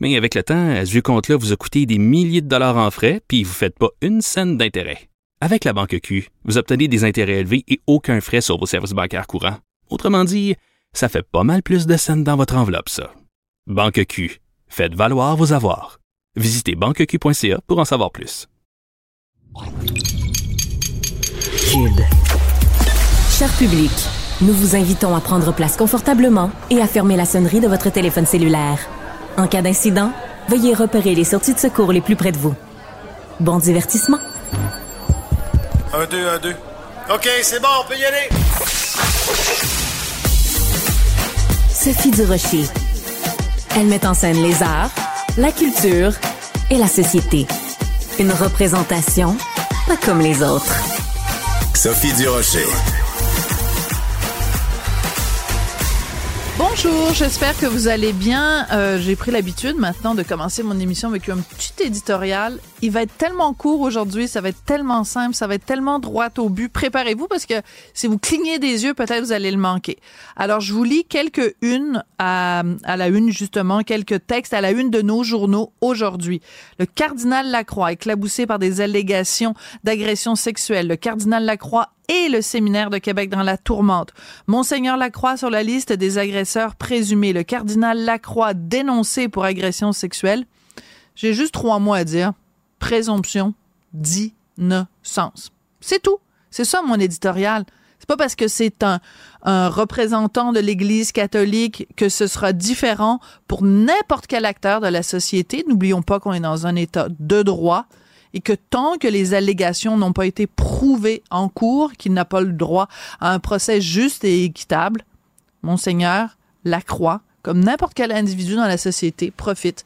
Mais avec le temps, à ce compte-là vous a coûté des milliers de dollars en frais, puis vous ne faites pas une scène d'intérêt. Avec la Banque Q, vous obtenez des intérêts élevés et aucun frais sur vos services bancaires courants. Autrement dit, ça fait pas mal plus de scènes dans votre enveloppe, ça. Banque Q, faites valoir vos avoirs. Visitez banqueq.ca pour en savoir plus. Cher nous vous invitons à prendre place confortablement et à fermer la sonnerie de votre téléphone cellulaire. En cas d'incident, veuillez repérer les sorties de secours les plus près de vous. Bon divertissement. Un, deux, un, deux. OK, c'est bon, on peut y aller. Sophie Durocher. Elle met en scène les arts, la culture et la société. Une représentation pas comme les autres. Sophie Durocher. Bonjour, j'espère que vous allez bien. Euh, J'ai pris l'habitude maintenant de commencer mon émission avec un petit éditorial. Il va être tellement court aujourd'hui, ça va être tellement simple, ça va être tellement droit au but. Préparez-vous parce que si vous clignez des yeux, peut-être vous allez le manquer. Alors, je vous lis quelques unes à, à la une, justement, quelques textes à la une de nos journaux aujourd'hui. Le cardinal Lacroix, éclaboussé par des allégations d'agression sexuelle. Le cardinal Lacroix et le séminaire de Québec dans la tourmente. Monseigneur Lacroix sur la liste des agresseurs présumés. Le cardinal Lacroix dénoncé pour agression sexuelle. J'ai juste trois mots à dire. Présomption d'innocence. C'est tout. C'est ça mon éditorial. C'est pas parce que c'est un, un représentant de l'Église catholique que ce sera différent pour n'importe quel acteur de la société. N'oublions pas qu'on est dans un État de droit et que tant que les allégations n'ont pas été prouvées en cours, qu'il n'a pas le droit à un procès juste et équitable, Monseigneur Lacroix, comme n'importe quel individu dans la société, profite,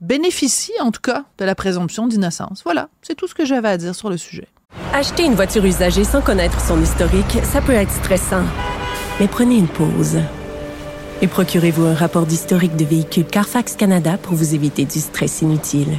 bénéficie en tout cas de la présomption d'innocence. Voilà, c'est tout ce que j'avais à dire sur le sujet. Acheter une voiture usagée sans connaître son historique, ça peut être stressant. Mais prenez une pause. Et procurez-vous un rapport d'historique de véhicule Carfax Canada pour vous éviter du stress inutile.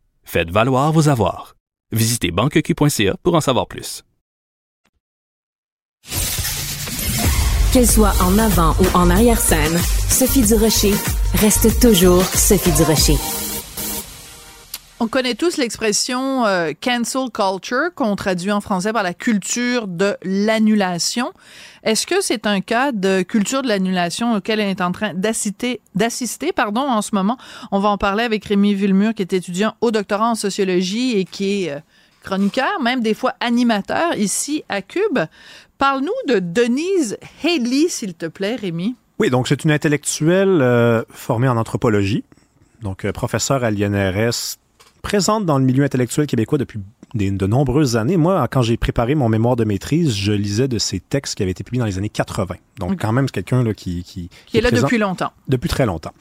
faites valoir vos avoirs. Visitez banqueq.ca pour en savoir plus. Qu'elle soit en avant ou en arrière-scène, Sophie Durocher reste toujours Sophie Durocher. On connaît tous l'expression euh, cancel culture, qu'on traduit en français par la culture de l'annulation. Est-ce que c'est un cas de culture de l'annulation auquel elle est en train d'assister, pardon, en ce moment? On va en parler avec Rémi Villemur, qui est étudiant au doctorat en sociologie et qui est euh, chroniqueur, même des fois animateur ici à Cube. Parle-nous de Denise Haley, s'il te plaît, Rémi. Oui, donc c'est une intellectuelle euh, formée en anthropologie, donc professeure à l'INRS, présente dans le milieu intellectuel québécois depuis des- de nombreuses années. Moi, quand j'ai préparé mon mémoire de maîtrise, je lisais de ses textes qui avaient été publiés dans les années 80. Donc, Ok. quand même, c'est quelqu'un là, qui, qui, Qui est là présent- depuis longtemps. depuis très longtemps.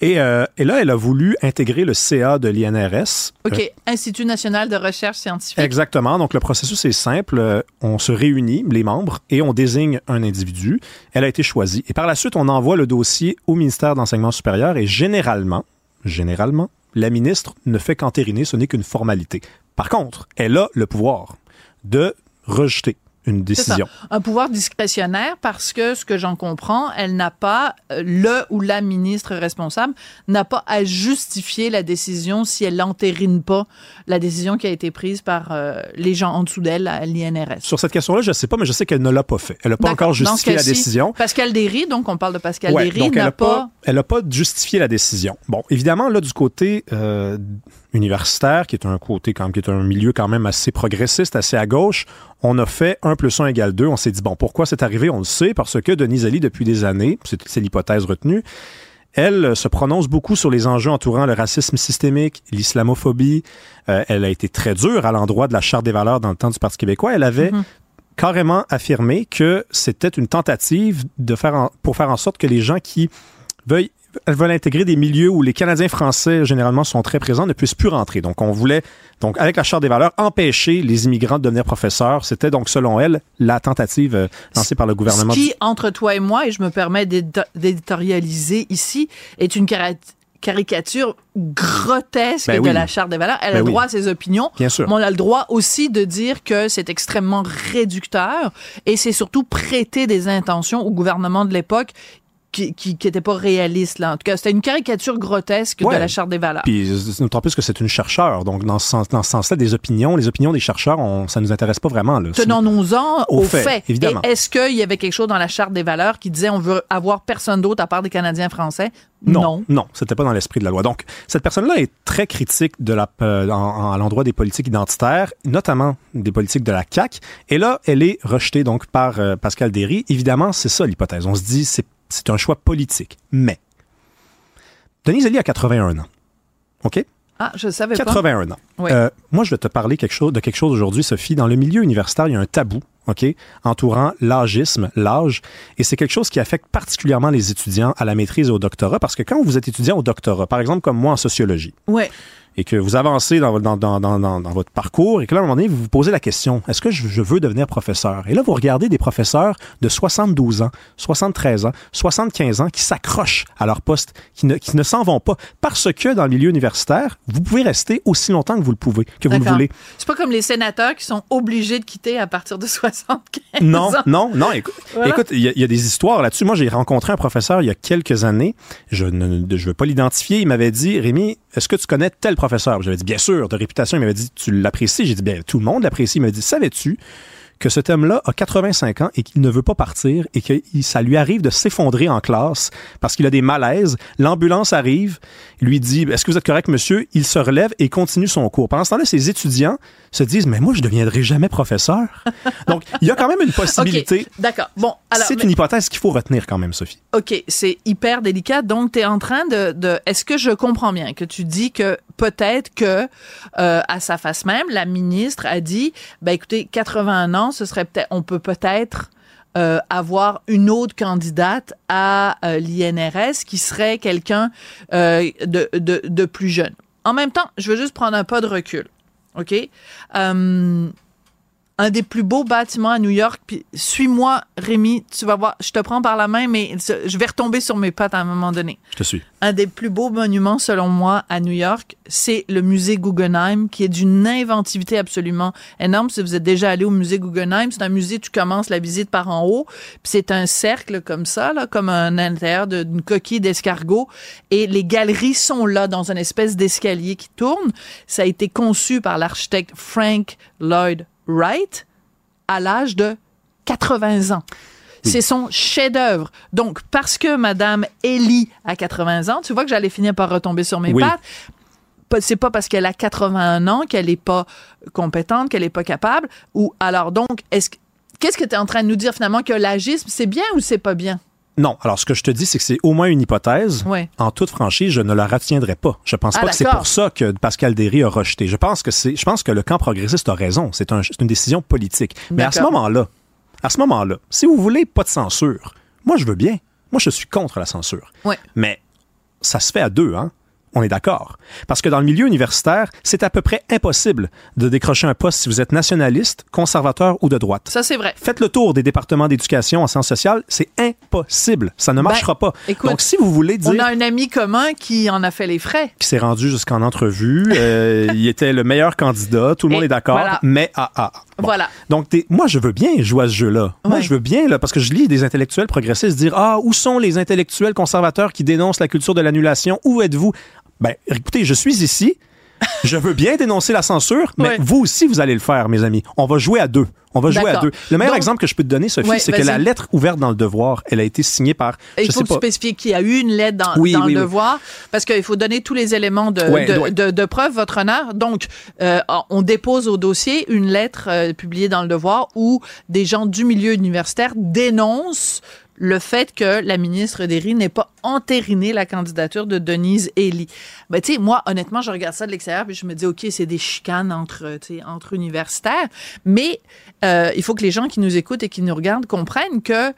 Et, euh, et là, elle a voulu intégrer le CA de l'INRS. OK. Euh, Institut national de recherche scientifique. Exactement. Donc, le processus est simple. Euh, On se réunit, les membres, et on désigne un individu. Elle a été choisie. Et par la suite, on envoie le dossier au ministère d'Enseignement supérieur et généralement, généralement, la ministre ne fait qu'entériner, ce n'est qu'une formalité. Par contre, elle a le pouvoir de rejeter une décision. Un pouvoir discrétionnaire parce que, ce que j'en comprends, elle n'a pas, euh, le ou la ministre responsable n'a pas à justifier la décision si elle n'entérine pas la décision qui a été prise par euh, les gens en dessous d'elle à l'INRS. Sur cette question-là, je ne sais pas, mais je sais qu'elle ne l'a pas fait. Elle n'a pas encore justifié la décision. Pascal Derry, donc on parle de Pascal Ouais, Derry, n'a n'a pas... pas, elle a pas justifié la décision. Bon, évidemment, là, du côté, euh, universitaire, qui est un côté quand même, qui est un milieu quand même assez progressiste, assez à gauche, on a fait 1 plus 1 égale 2. On s'est dit, bon, pourquoi c'est arrivé? On le sait, parce que Denise Ali, depuis des années, c'est l'hypothèse retenue, elle euh, se prononce beaucoup sur les enjeux entourant le racisme systémique, l'islamophobie. Euh, elle a été très dure à l'endroit de la Charte des valeurs dans le temps du Parti québécois. Elle avait carrément affirmé que c'était une tentative de faire en- pour faire en sorte que les gens qui veuillent elles veulent intégrer des milieux où les Canadiens français généralement sont très présents ne puissent plus rentrer. Donc on voulait donc avec la charte des valeurs empêcher les immigrants de devenir professeurs. C'était donc selon elle la tentative euh, lancée par le gouvernement. Ce qui, entre toi et moi, et je me permets d'édito- d'éditorialiser ici, est une caricature grotesque Ben de la Charte des valeurs. Elle Ben a le oui. droit à ses opinions. Bien sûr. Mais on a le droit aussi de dire que c'est extrêmement réducteur et c'est surtout prêter des intentions au gouvernement de l'époque qui qui, qui était pas réaliste là. En tout cas, c'était une caricature grotesque Ouais. de la charte des valeurs. Puis d'autant plus que c'est une chercheure. Donc dans ce, sens, dans ce sens-là, des opinions, les opinions des chercheurs, on, ça nous intéresse pas vraiment. Là. Tenons-nous-en Au aux fait, faits. évidemment. Et est-ce qu'il y avait quelque chose dans la charte des valeurs qui disait on veut avoir personne d'autre à part des Canadiens français? Non, non, c'était pas dans l'esprit de la loi. Donc, cette personne-là est très critique de la, euh, en- en- à l'endroit des politiques identitaires, notamment des politiques de la CAQ. Et là, elle est rejetée donc par euh, Pascal Derry. Évidemment, c'est ça l'hypothèse. On se dit c'est c'est un choix politique. Mais Denise Elie a 81 ans. OK? Ah, je savais pas. 81 ans. Oui. Euh, moi, je vais te parler quelque chose, de quelque chose aujourd'hui, Sophie. Dans le milieu universitaire, il y a un tabou, OK, entourant l'âgisme, l'âge, et c'est quelque chose qui affecte particulièrement les étudiants à la maîtrise et au doctorat, parce que quand vous êtes étudiant au doctorat, par exemple comme moi en sociologie, Ouais. Et que vous avancez dans, dans, dans, dans, dans- dans votre parcours et que là, à un moment donné, vous vous posez la question, est-ce que je, je veux devenir professeur? Et là, vous regardez des professeurs de 72 ans, 73 ans, 75 ans qui s'accrochent à leur poste, qui ne, qui ne s'en vont pas. Parce que dans le milieu universitaire, vous pouvez rester aussi longtemps que vous le pouvez, que vous le voulez. C'est pas comme les sénateurs qui sont obligés de quitter à partir de 75 Non, ans. non, non. Écoute, Voilà. écoute, il y, a- il y a des histoires là-dessus. Moi, j'ai rencontré un professeur il y a quelques années. Je ne je veux pas l'identifier. Il m'avait dit, Rémi, est-ce que tu connais tel professeur? J'avais dit, bien sûr, de réputation. Il m'avait dit, tu l'apprécies? J'ai dit, bien, tout le monde l'apprécie. Il m'avait dit, savais-tu que cet homme-là a 85 ans et qu'il ne veut pas partir et que ça lui arrive de s'effondrer en classe parce qu'il a des malaises? L'ambulance arrive, lui dit Est-ce que vous êtes correct, monsieur? Il se relève et continue son cours. Pendant ce temps-là, ses étudiants se disent Mais moi, je ne deviendrai jamais professeur. Donc, il y a quand même une possibilité. D'accord. Bon, alors C'est mais- une hypothèse qu'il faut retenir quand même, Sophie. OK, c'est hyper délicat. Donc, tu es en train de, de. Est-ce que je comprends bien que tu dis que peut-être que, euh, à sa face même, la ministre a dit ben écoutez, 81 ans, ce serait peut-être. On peut peut-être. euh, avoir une autre candidate à euh, l'INRS qui serait quelqu'un de, de, de plus jeune. En même temps, je veux juste prendre un pas de recul. OK? Euh, un des plus beaux bâtiments à New York. Puis suis-moi, Rémi, tu vas voir, je te prends par la main, mais je vais retomber sur mes pattes à un moment donné. Je te suis. Un des plus beaux monuments, selon moi, à New York, c'est le musée Guggenheim, qui est d'une inventivité absolument énorme. Si vous êtes déjà allé au musée Guggenheim, c'est un musée, tu commences la visite par en haut, puis c'est un cercle comme ça, là, comme un intérieur d'une coquille d'escargot, et les galeries sont là dans une espèce d'escalier qui tourne. Ça a été conçu par l'architecte Frank Lloyd Wright à l'âge de 80 ans. C'est son chef-d'œuvre. Donc, parce que Madame Ellie a 80 ans, tu vois que j'allais finir par retomber sur mes Oui. pattes. C'est pas parce qu'elle a 81 ans qu'elle est pas compétente, qu'elle est pas capable. Ou alors donc, est-ce que- qu'est-ce que tu es en train de nous dire finalement que l'agisme c'est bien ou c'est pas bien? Non, alors ce que je te dis, c'est que c'est au moins une hypothèse. Ouais. En toute franchise, je ne la retiendrai pas. Je pense Ah, pas que c'est pour ça que Pascal Derry a rejeté. Je pense que c'est, je pense que le camp progressiste a raison. C'est un- c'est une décision politique. Mais à ce moment-là, à ce moment-là, si vous voulez pas de censure, moi je veux bien. Moi je suis contre la censure. Ouais. Mais ça se fait à deux, hein? On est d'accord. Parce que dans le milieu universitaire, c'est à peu près impossible de décrocher un poste si vous êtes nationaliste, conservateur ou de droite. Ça c'est vrai. Faites le tour des départements d'éducation en sciences sociales, c'est impossible. Ça ne marchera pas. Ben, écoute, Donc, si vous voulez dire On a un ami commun qui en a fait les frais. qui s'est rendu jusqu'en entrevue, euh, il était le meilleur candidat, tout le monde est d'accord, voilà. mais ah, ah. Bon. Voilà. Donc, moi, je veux bien jouer à ce jeu-là. Moi, je veux bien, là, parce que je lis des intellectuels progressistes dire Ah, où sont les intellectuels conservateurs qui dénoncent la culture de l'annulation? Où êtes-vous? Ben, écoutez, je suis ici. Je veux bien dénoncer la censure, mais Ouais. vous aussi, vous allez le faire, mes amis. On va jouer à deux. On va jouer à deux. Le meilleur Donc- exemple que je peux te donner, Sophie, Ouais, c'est que la lettre ouverte dans le devoir, elle a été signée par, Il je faut sais que tu pas, spécifies qu'il y a eu une lettre dans, Oui, dans oui, le oui. devoir, parce qu'il faut donner tous les éléments de, Ouais, de, ouais. de- de preuve, votre honneur. Donc, euh, on dépose au dossier une lettre euh, publiée dans le devoir où des gens du milieu universitaire dénoncent le fait que la ministre Derry n'ait pas entériné la candidature de Denise Ely. Ben, tu sais, moi, honnêtement, je regarde ça de l'extérieur puis je me dis, OK, c'est des chicanes entre, sais, entre universitaires. Mais euh, il faut que les gens qui nous écoutent et qui nous regardent comprennent que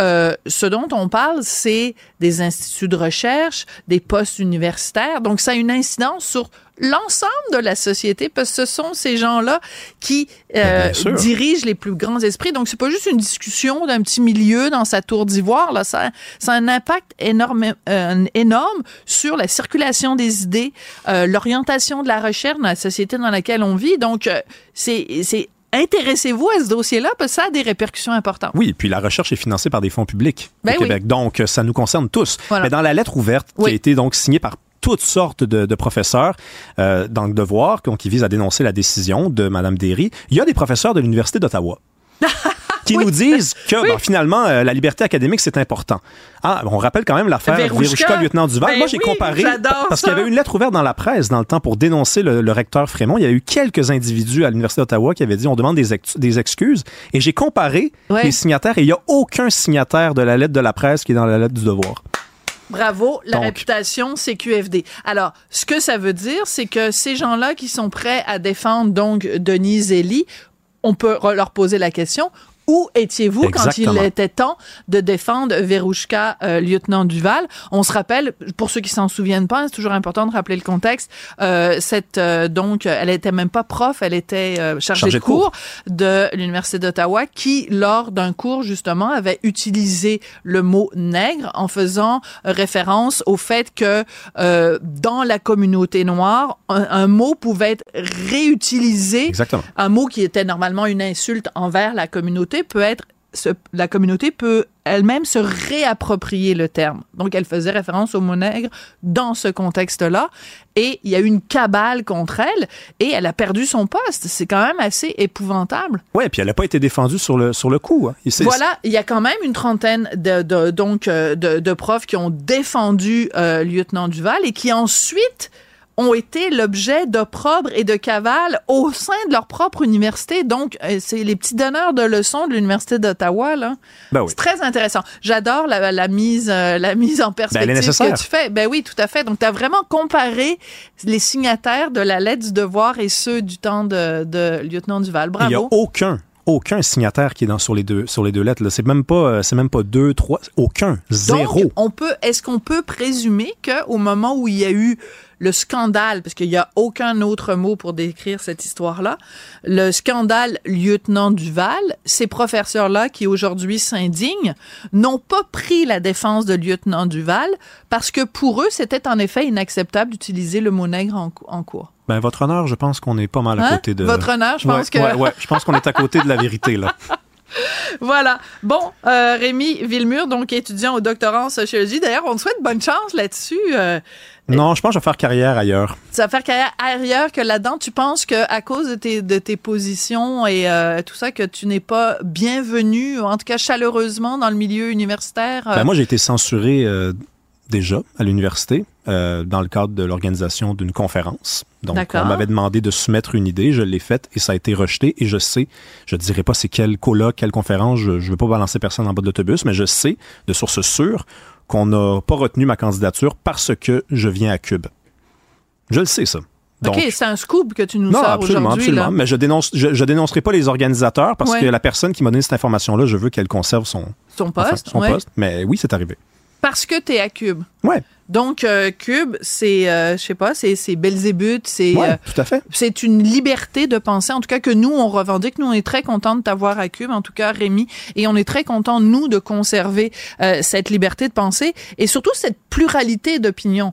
euh, ce dont on parle, c'est des instituts de recherche, des postes universitaires. Donc, ça a une incidence sur l'ensemble de la société parce que ce sont ces gens-là qui euh, Bien sûr. dirigent les plus grands esprits. Donc, c'est pas juste une discussion d'un petit milieu dans sa tour d'ivoire. Là, ça, ça a un impact énorme, euh, énorme sur la circulation des idées, euh, l'orientation de la recherche dans la société dans laquelle on vit. Donc, euh, c'est, c'est intéressez-vous à ce dossier-là parce que ça a des répercussions importantes. Oui, puis la recherche est financée par des fonds publics Ben au Québec. Donc, ça nous concerne tous. Voilà. Mais dans la lettre ouverte qui a été donc signée par toutes sortes de, de professeurs euh, dans le devoir, donc, qui vise à dénoncer la décision de Mme Derry, il y a des professeurs de l'Université d'Ottawa qui nous disent que Oui. bon, finalement, euh, la liberté académique, c'est important. Ah, on rappelle quand même l'affaire Verouchka. Lieutenant Duval. Ben Moi, j'ai oui, comparé, parce qu'il y avait une lettre ouverte dans la presse dans le temps pour dénoncer le, le recteur Frémont. Il y a eu quelques individus à l'Université d'Ottawa qui avaient dit on demande des, ex- des excuses. Et j'ai comparé Ouais. les signataires et il n'y a aucun signataire de la lettre de la presse qui est dans la lettre du devoir. Bravo, la Donc. réputation, c'est QFD. Alors, ce que ça veut dire, c'est que ces gens-là qui sont prêts à défendre donc Denise Ely, on peut leur poser la question. Où étiez-vous quand il était temps de défendre Verouchka, euh, lieutenant Duval? On se rappelle, pour ceux qui s'en souviennent pas, c'est toujours important de rappeler le contexte, euh, cette, euh, donc, elle était même pas prof, elle était euh, chargée, Chargée de cours de l'Université d'Ottawa qui, lors d'un cours, justement, avait utilisé le mot nègre en faisant référence au fait que euh, dans la communauté noire, un, un mot pouvait être réutilisé. Exactement. Un mot qui était normalement une insulte envers la communauté peut être se- la communauté peut elle-même se réapproprier le terme. Donc, elle faisait référence au mot nègre dans ce contexte-là. Et il y a eu une cabale contre elle et elle a perdu son poste. C'est quand même assez épouvantable. Ouais, puis elle n'a pas été défendue sur le, sur le coup. hein. Voilà, il y a quand même une trentaine de, de- donc euh, de, de profs qui ont défendu euh, lieutenant Duval et qui ensuite ont été l'objet d'opprobre et de cavale au sein de leur propre université. Donc, euh, c'est les petits donneurs de leçons de l'Université d'Ottawa, là. Ben oui. C'est très intéressant. J'adore la, la mise, euh, la mise en perspective nécessaire. que tu fais. Ben oui, tout à fait. Donc, tu as vraiment comparé les signataires de la lettre du devoir et ceux du temps de, de lieutenant Duval. Il n'y a Bravo. aucun, aucun signataire qui est dans, sur, les deux, sur les deux lettres. C'est même pas, euh, c'est même pas deux, trois, aucun, zéro. Donc, on peut, est-ce qu'on peut présumer qu'au moment où il y a eu le scandale, parce qu'il n'y a aucun autre mot pour décrire cette histoire-là, le scandale lieutenant Duval, ces professeurs-là qui aujourd'hui s'indignent, n'ont pas pris la défense de lieutenant Duval parce que pour eux, c'était en effet inacceptable d'utiliser le mot nègre en, cou- en cours. Ben, votre honneur, je pense qu'on est pas mal à Hein? côté de. Votre honneur, je pense Ouais, que... Ouais, ouais, je pense qu'on est à côté de la vérité, là. Voilà. Bon, euh, Rémi Villemur, donc étudiant au doctorat en sociologie. D'ailleurs, on te souhaite bonne chance là-dessus. Euh, Non, je pense que je vais faire carrière ailleurs. tu vas faire carrière ailleurs que là-dedans. Tu penses que à cause de tes, de tes positions et euh, tout ça, que tu n'es pas bienvenu, en tout cas chaleureusement, dans le milieu universitaire? Ben, moi, j'ai été censuré déjà à l'université euh, dans le cadre de l'organisation d'une conférence. Donc, on m'avait demandé de soumettre une idée, je l'ai faite et ça a été rejeté. Et je sais, je ne dirai pas c'est quel colloque, quelle conférence, je ne veux pas balancer personne en bas de l'autobus, mais je sais de sources sûres qu'on n'a pas retenu ma candidature parce que je viens à Cube. Je le sais, ça. Donc, OK, c'est un scoop que tu nous non, sors absolument, aujourd'hui. absolument. là. Mais je dénonce, je, je dénoncerai pas les organisateurs parce Ouais. que la personne qui m'a donné cette information-là, je veux qu'elle conserve son, Son enfin, poste. son ouais. poste. Mais oui, c'est arrivé. Parce que tu es à Cube. Ouais, Donc, euh, Cube, c'est, euh, je sais pas, c'est, c'est Belzébuth, c'est... ouais, euh, tout à fait. c'est une liberté de penser, en tout cas que nous, on revendique. Nous, on est très contents de t'avoir à Cube, en tout cas, Rémi, et on est très contents, nous, de conserver euh, cette liberté de penser et surtout cette pluralité d'opinion.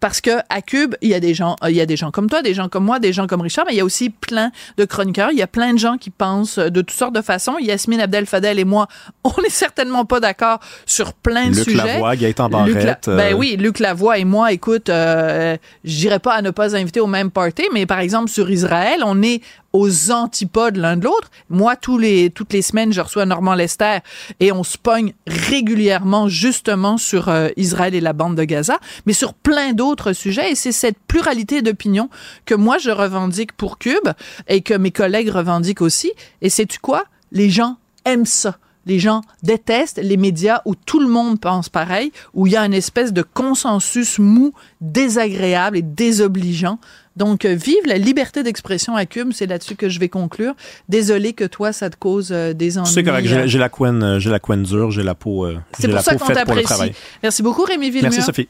Parce que à Cube, il y a des gens, il y a des gens comme toi, des gens comme moi, des gens comme Richard, mais il y a aussi plein de chroniqueurs. Il y a plein de gens qui pensent de toutes sortes de façons. Yasmine Abdel Fadel et moi, on n'est certainement pas d'accord sur plein de Luc sujets. Lavoie, Gaëtan Barrette. Luc La- euh, Ben oui, Luc Lavoie et moi, écoute, euh, je dirais pas à ne pas inviter au même party, mais par exemple sur Israël, on est aux antipodes l'un de l'autre. Moi, les, toutes les semaines, je reçois Normand Lester et on se pogne régulièrement justement sur euh, Israël et la bande de Gaza, mais sur plein d'autres sujets. Et c'est cette pluralité d'opinions que moi, je revendique pour Cube et que mes collègues revendiquent aussi. Et sais-tu quoi? Les gens aiment ça. Les gens détestent les médias où tout le monde pense pareil, où il y a une espèce de consensus mou, désagréable et désobligeant. Donc, euh, vive la liberté d'expression à Cube, c'est là-dessus que je vais conclure. Désolé que toi, ça te cause euh, des ennuis. C'est correct, j'ai j'ai la couenne, euh, j'ai la couenne dure, j'ai la peau, euh, C'est j'ai pour la ça peau qu'on faite pour le t'apprécie. travail. Merci beaucoup, Rémi Villemur. Merci Sophie.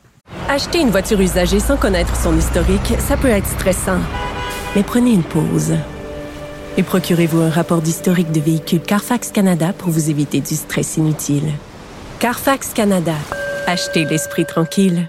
Acheter une voiture usagée sans connaître son historique, ça peut être stressant. Mais prenez une pause. Et procurez-vous un rapport d'historique de véhicule Carfax Canada pour vous éviter du stress inutile. Carfax Canada. Achetez l'esprit tranquille.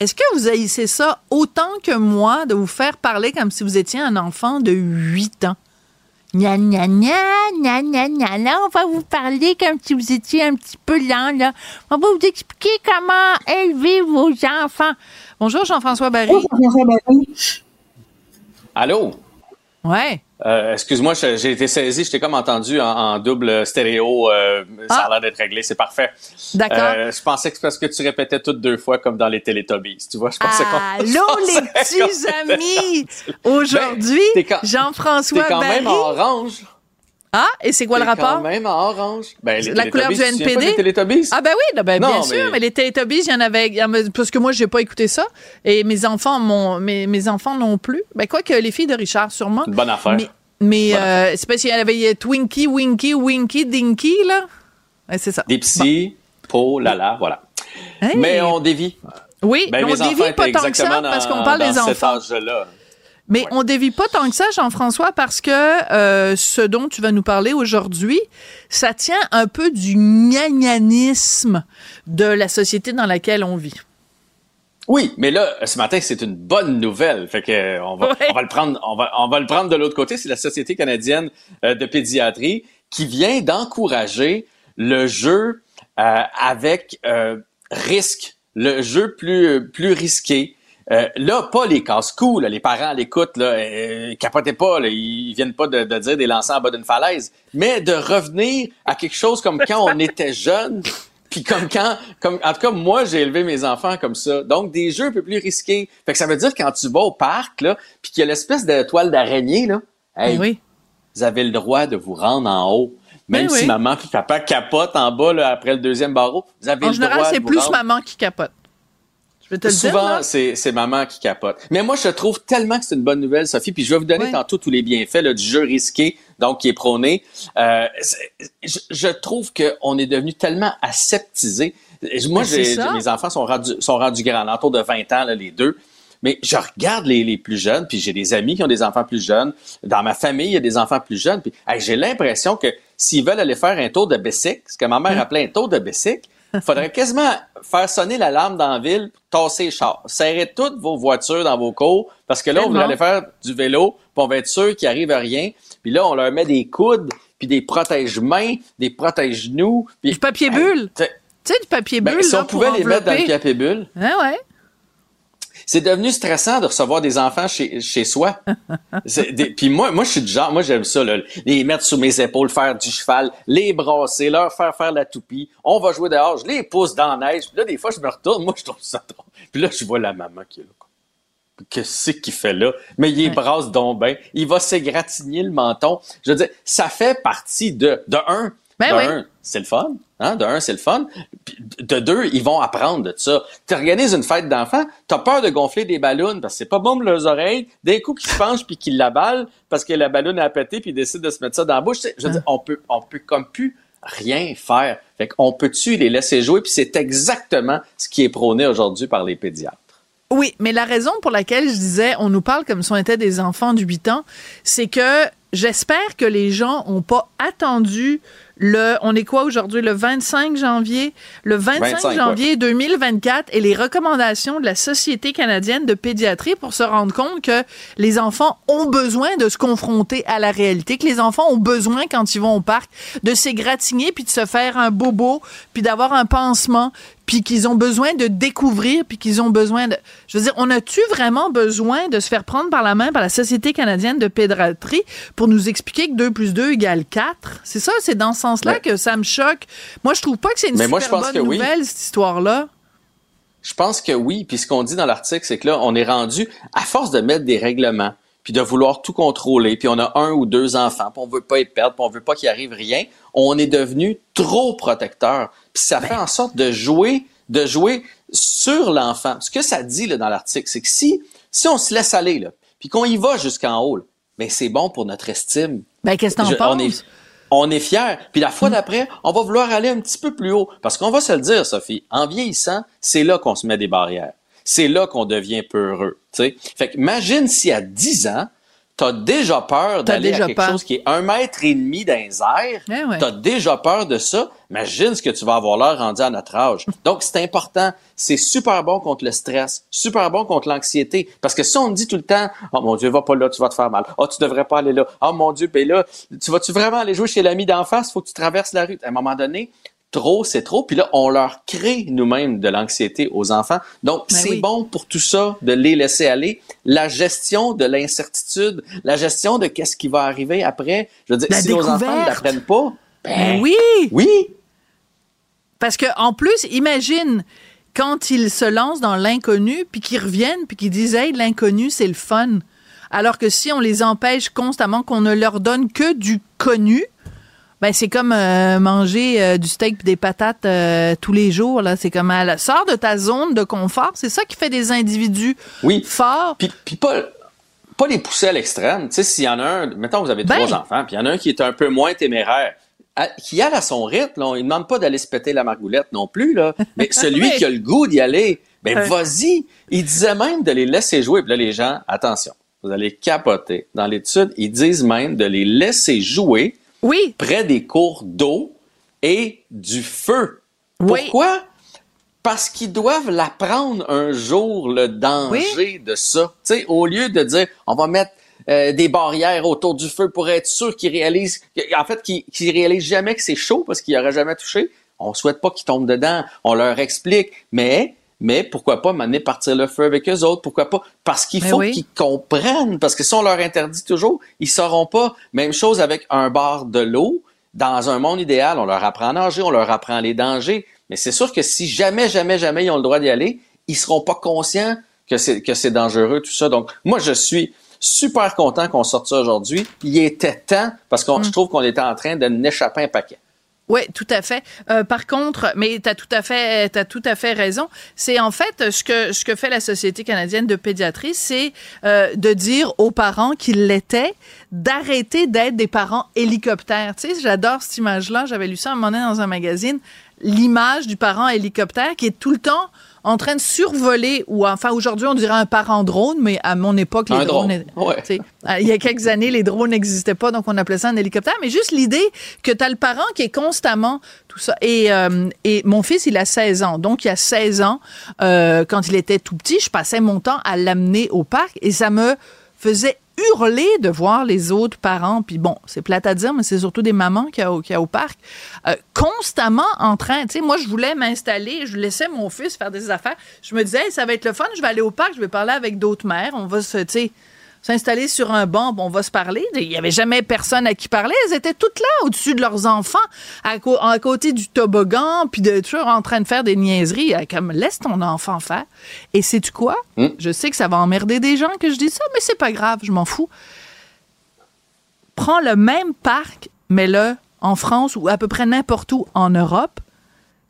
Est-ce que vous haïssez ça autant que moi de vous faire parler comme si vous étiez un enfant de 8 ans? Gna, gna, gna, gna, gna, gna. Là, on va vous parler comme si vous étiez un petit peu lent, là. On va vous expliquer comment élever vos enfants. Bonjour, Jean-François Barry. Allô? Ouais. Euh, Excuse-moi, j'ai été saisi, je t'ai comme entendu en, en double stéréo. euh, Ça Ah. a l'air d'être réglé, c'est parfait. D'accord. Euh, je pensais que c'est parce que tu répétais toutes deux fois comme dans les Teletubbies. Tu vois, je pensais qu'on. Allô, les petits amis! Aujourd'hui, Ben, Jean-François T'es quand même en orange. Ah, et c'est quoi le rapport? quand même en orange. Ben, les La couleur du pas NPD? des Teletubbies? Ah ben oui, ben, Non, bien mais- sûr, mais les Teletubbies, il y en avait, parce que moi j'ai pas écouté ça et mes enfants m'ont, mes, mes enfants non plus. Ben quoi que les filles de Richard sûrement. Une bonne affaire. Mais, mais Bonne euh, c'est parce qu'il y avait Twinkie, Winky, Winky, Dinky là. Ouais, c'est ça. Des petits, pots, lala, voilà. Hey. Mais on dévie. Oui, Ben, on dévie dévie pas tant que ça parce qu'on parle des enfants. Cet âge-là. Mais on dévie pas tant que ça, Jean-François, parce que euh, ce dont tu vas nous parler aujourd'hui, ça tient un peu du gnagnanisme de la société dans laquelle on vit. Oui, mais là, ce matin, c'est une bonne nouvelle. Fait que euh, on va, Ouais. on va le prendre, on va, on va le prendre de l'autre côté. C'est la Société canadienne euh, de pédiatrie qui vient d'encourager le jeu euh, avec euh, risque, le jeu plus plus risqué. Euh, là, pas les casse-coups, là, les parents à l'écoute, là, euh, capotez pas, là, ils viennent pas de, de dire des lancers en bas d'une falaise, mais de revenir à quelque chose comme quand on était jeune, puis comme quand, comme en tout cas moi j'ai élevé mes enfants comme ça, donc des jeux un peu plus risqués. Fait que ça veut dire quand tu vas au parc là, puis qu'il y a l'espèce de toile d'araignée là, hey, Eh oui. vous avez le droit de vous rendre en haut. Même Ben si oui. maman puis papa capote en bas là, après le deuxième barreau, vous avez En le général, droit c'est de vous plus rendre. maman qui capote. Je vais te le dire. Souvent, c'est c'est maman qui capote. Mais moi, je trouve tellement que c'est une bonne nouvelle, Sophie. Puis je vais vous donner tantôt tous les bienfaits là, du jeu risqué, donc qui est prôné. Euh, je, je trouve qu'on est devenu tellement aseptisé. Moi, Ben, mes enfants sont rendus, sont rendus grands, autour de 20 ans, là, les deux. Mais je regarde les, les plus jeunes, puis j'ai des amis qui ont des enfants plus jeunes. Dans ma famille, il y a des enfants plus jeunes. Puis hey, j'ai l'impression que s'ils veulent aller faire un tour de bicycle, ce que ma Hein? mère appelait un tour de bicycle, faudrait quasiment faire sonner l'alarme dans la ville, tasser les chars, serrer toutes vos voitures dans vos cours, parce que là, on voudrait aller faire du vélo, puis on va être sûr qu'il arrive à rien. Puis là, on leur met des coudes, puis des protège-mains, des protège-genoux. Du papier bulle. Tu sais, du papier ben, bulle. si là, on pouvait les mettre dans le papier bulle, Ah ouais. C'est devenu stressant de recevoir des enfants chez, chez soi. Puis moi, moi, je suis du genre, moi, j'aime ça, là, les mettre sous mes épaules, faire du cheval, les brasser, leur faire faire la toupie. On va jouer dehors, je les pousse dans la neige. Puis là, des fois, je me retourne, moi, je trouve ça drôle. Puis là, je vois la maman qui est là. Qu'est-ce qu'il fait là? Mais il est brasse donc ben. Il va s'égratigner le menton. Je veux dire, ça fait partie de, de un, ben de un, c'est le fun. Hein? De un, c'est le fun. de deux, ils vont apprendre de ça. Tu organises une fête d'enfants, tu as peur de gonfler des ballons parce que c'est pas bon pour leurs oreilles. D'un coup, qu'ils se penchent puis qu'ils l'abalent parce que la ballon a pété puis ils décident de se mettre ça dans la bouche. Je veux dire, on peut, on peut comme plus rien faire. Fait qu'on peut-tu les laisser jouer puis c'est exactement ce qui est prôné aujourd'hui par les pédiatres. Oui, mais la raison pour laquelle je disais on nous parle comme si on était des enfants du 8 ans, c'est que j'espère que les gens ont pas attendu le, on est quoi aujourd'hui, le 25 janvier, le 25, janvier 2024 et les recommandations de la Société canadienne de pédiatrie pour se rendre compte que les enfants ont besoin de se confronter à la réalité, que les enfants ont besoin quand ils vont au parc de s'égratigner puis de se faire un bobo puis d'avoir un pansement puis qu'ils ont besoin de découvrir, puis qu'ils ont besoin de... Je veux dire, on a-tu vraiment besoin de se faire prendre par la main par la Société canadienne de pédiatrie pour nous expliquer que 2 plus 2 égale 4? C'est ça, c'est dans ce sens-là que ça me choque. Moi, je trouve pas que c'est une super bonne nouvelle, cette histoire-là. Je pense que oui, puis ce qu'on dit dans l'article, c'est que là, on est rendu, à force de mettre des règlements, puis de vouloir tout contrôler, puis on a un ou deux enfants, puis on veut pas être perdre, puis on veut pas qu'il arrive rien, on est devenu trop protecteur. Puis ça fait ben. en sorte de jouer, de jouer sur l'enfant. Ce que ça dit là, dans l'article, c'est que si, si on se laisse aller, là, puis qu'on y va jusqu'en haut, ben c'est bon pour notre estime. Ben qu'est-ce que t'en penses? On est, on est fiers. Puis la fois mm. d'après, on va vouloir aller un petit peu plus haut. Parce qu'on va se le dire, Sophie, en vieillissant, c'est là qu'on se met des barrières c'est là qu'on devient peureux. T'sais. Fait que imagine si à 10 ans, tu as déjà peur d'aller à quelque chose qui est un mètre et demi dans les airs. Eh tu as déjà peur de ça. Imagine ce que tu vas avoir l'air rendu à notre âge. Donc, c'est important. C'est super bon contre le stress, super bon contre l'anxiété. Parce que si on dit tout le temps, oh mon Dieu, va pas là, tu vas te faire mal. Oh, tu devrais pas aller là. Oh mon Dieu, ben là, tu vas-tu vraiment aller jouer chez l'ami d'en face? Faut que tu traverses la rue. À un moment donné, trop, c'est trop. Puis là, on leur crée nous-mêmes de l'anxiété aux enfants. Donc, ben c'est bon pour tout ça de les laisser aller. La gestion de l'incertitude, la gestion de qu'est-ce qui va arriver après. Je veux dire, si nos enfants n'apprennent pas, ben, ben, oui, oui. Parce que en plus, imagine quand ils se lancent dans l'inconnu, puis qu'ils reviennent, puis qu'ils disent, hey, l'inconnu, c'est le fun. Alors que si on les empêche constamment, qu'on ne leur donne que du connu, ben c'est comme euh, manger euh, du steak et des patates euh, tous les jours là, c'est comme elle sort de ta zone de confort, c'est ça qui fait des individus oui. forts. Puis, puis pas pas les pousser à l'extrême, tu sais s'il y en a un, mettons vous avez trois ben. enfants, puis il y en a un qui est un peu moins téméraire, qui a à son rythme, là, il demande pas d'aller se péter la margoulette non plus là, mais celui qui a le goût d'y aller, ben vas-y. Il disait même de les laisser jouer, puis là les gens, attention, vous allez capoter. Dans l'étude, ils disent même de les laisser jouer oui. Près des cours d'eau et du feu. Pourquoi? Parce qu'ils doivent l'apprendre un jour, le danger de ça. Tu sais, au lieu de dire, on va mettre euh, des barrières autour du feu pour être sûr qu'ils réalisent, en fait, qu'ils réalisent jamais que c'est chaud parce qu'ils n'auraient jamais touché. On souhaite pas qu'ils tombent dedans. On leur explique. Mais mais pourquoi pas m'amener partir le feu avec eux autres? Pourquoi pas? Parce qu'il faut qu'ils comprennent. Parce que si on leur interdit toujours, ils sauront pas. Même chose avec un bar de l'eau. Dans un monde idéal, on leur apprend à nager, on leur apprend les dangers. Mais c'est sûr que si jamais, jamais, jamais ils ont le droit d'y aller, ils seront pas conscients que c'est, que c'est dangereux, tout ça. Donc, moi, je suis super content qu'on sorte ça aujourd'hui. Il était temps parce que je mm. trouve qu'on était en train de n'échapper un paquet. Oui, tout à fait. Euh, par contre, mais tu as tout à fait as tout à fait raison, c'est en fait ce que ce que fait la Société canadienne de pédiatrie, c'est euh, de dire aux parents qu'ils l'étaient d'arrêter d'être des parents hélicoptères. Tu sais, j'adore cette image-là, j'avais lu ça un moment donné dans un magazine, l'image du parent hélicoptère qui est tout le temps en train de survoler, ou enfin aujourd'hui on dirait un parent drone, mais à mon époque, les drones, il y a quelques années, les drones n'existaient pas, donc on appelait ça un hélicoptère. Mais juste l'idée que tu as le parent qui est constamment tout ça. Et, euh, et mon fils, il a 16 ans. Donc, il y a 16 ans, euh, quand il était tout petit, je passais mon temps à l'amener au parc et ça me faisait hurler de voir les autres parents, puis bon, c'est plate à dire, mais c'est surtout des mamans qui a, qui a au parc, euh, constamment en train, tu sais, moi, je voulais m'installer, je laissais mon fils faire des affaires, je me disais, ça va être le fun, je vais aller au parc, je vais parler avec d'autres mères, on va se, tu sais, s'installer sur un banc, on va se parler. Il n'y avait jamais personne à qui parler. Elles étaient toutes là, au-dessus de leurs enfants, à, côté du toboggan, puis de toujours en train de faire des niaiseries. Comme, laisse ton enfant faire. Et sais-tu quoi? Hmm? Je sais que ça va emmerder des gens que je dis ça, mais c'est pas grave, je m'en fous. Prends le même parc, mais là, en France ou à peu près n'importe où en Europe,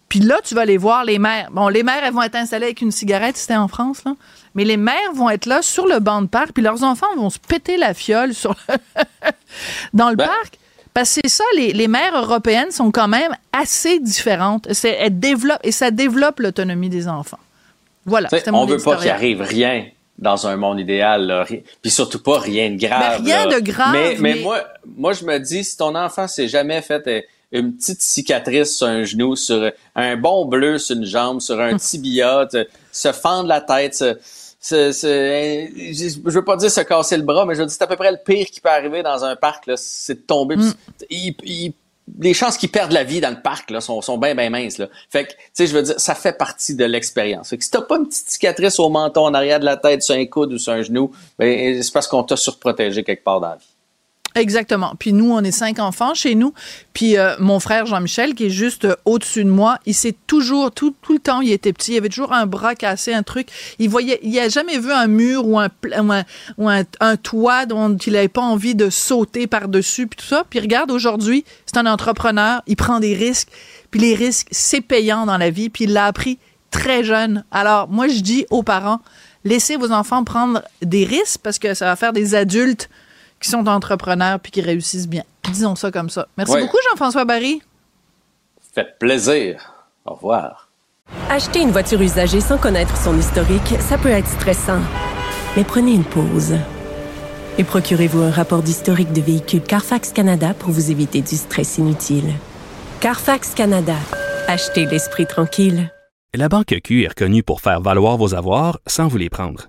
puis là, tu vas aller voir les mères. Bon, les mères, elles vont être installées avec une cigarette, c'était en France, là. Mais les mères vont être là sur le banc de parc, puis leurs enfants vont se péter la fiole sur dans le ben. parc. Parce que c'est ça, les, les, mères européennes sont quand même assez différentes. Elles développent, et ça développe l'autonomie des enfants. Voilà. on veut pas qu'il arrive rien dans un monde idéal, puis surtout pas rien de grave. rien de grave. Mais, mais, moi, moi, je me dis, si ton enfant s'est jamais fait euh, une petite cicatrice sur un genou, sur un bon bleu sur une jambe, sur un tibia, se fendre la tête, c'est, je veux pas dire se casser le bras, mais je veux dire c'est à peu près le pire qui peut arriver dans un parc, c'est de tomber. Mm. les chances qu'ils perdent la vie dans le parc là, sont, sont bien, bien minces. Là. Fait que, tu sais, je veux dire, ça fait partie de l'expérience. Fait que si t'as pas une petite cicatrice au menton, en arrière de la tête, sur un coude ou sur un genou, ben, c'est parce qu'on t'a surprotégé quelque part dans la vie. Exactement. Puis nous, on est cinq enfants chez nous. Puis euh, mon frère Jean-Michel, qui est juste euh, au-dessus de moi, il s'est toujours, tout, le temps, il était petit, il avait toujours un bras cassé, un truc. Il voyait, il a jamais vu un mur ou un, ou un, toit dont il n'avait pas envie de sauter par-dessus, puis tout ça. Puis regarde, aujourd'hui, c'est un entrepreneur, il prend des risques. Puis les risques, c'est payant dans la vie. Puis il l'a appris très jeune. Alors, moi, je dis aux parents, laissez vos enfants prendre des risques parce que ça va faire des adultes qui sont entrepreneurs puis qui réussissent bien. Disons ça comme ça. Merci beaucoup, Jean-François Barry. Fait plaisir. Au revoir. Acheter une voiture usagée sans connaître son historique, ça peut être stressant. Mais prenez une pause. Et procurez-vous un rapport d'historique de véhicule Carfax Canada pour vous éviter du stress inutile. Carfax Canada. Achetez l'esprit tranquille. La Banque Q est reconnue pour faire valoir vos avoirs sans vous les prendre.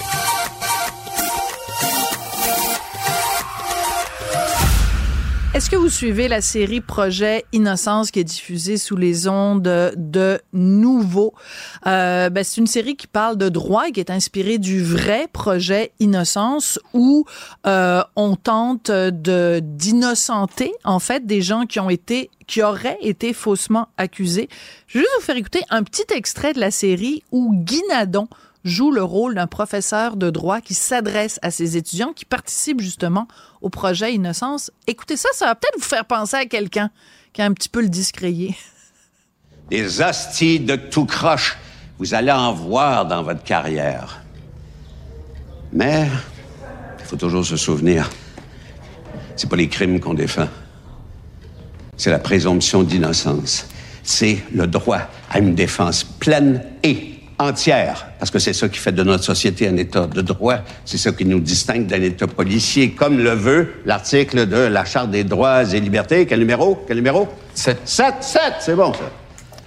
Est-ce que vous suivez la série Projet Innocence qui est diffusée sous les ondes de Nouveau? Euh, ben, c'est une série qui parle de droit et qui est inspirée du vrai projet Innocence où euh, on tente de d'innocenter en fait des gens qui ont été qui auraient été faussement accusés. Je vais juste vous faire écouter un petit extrait de la série où Guy Nadon joue le rôle d'un professeur de droit qui s'adresse à ses étudiants qui participent justement au projet Innocence. Écoutez ça, ça va peut-être vous faire penser à quelqu'un qui a un petit peu le discréé. Des hosties de tout croche, vous allez en voir dans votre carrière. Mais il faut toujours se souvenir, c'est pas les crimes qu'on défend. C'est la présomption d'innocence. C'est le droit à une défense pleine et entière, parce que c'est ça qui fait de notre société un État de droit. C'est ça qui nous distingue d'un État policier, comme le veut l'article de la Charte des droits et libertés. Quel numéro? Quel numéro? 7. 7, 7, c'est bon, ça.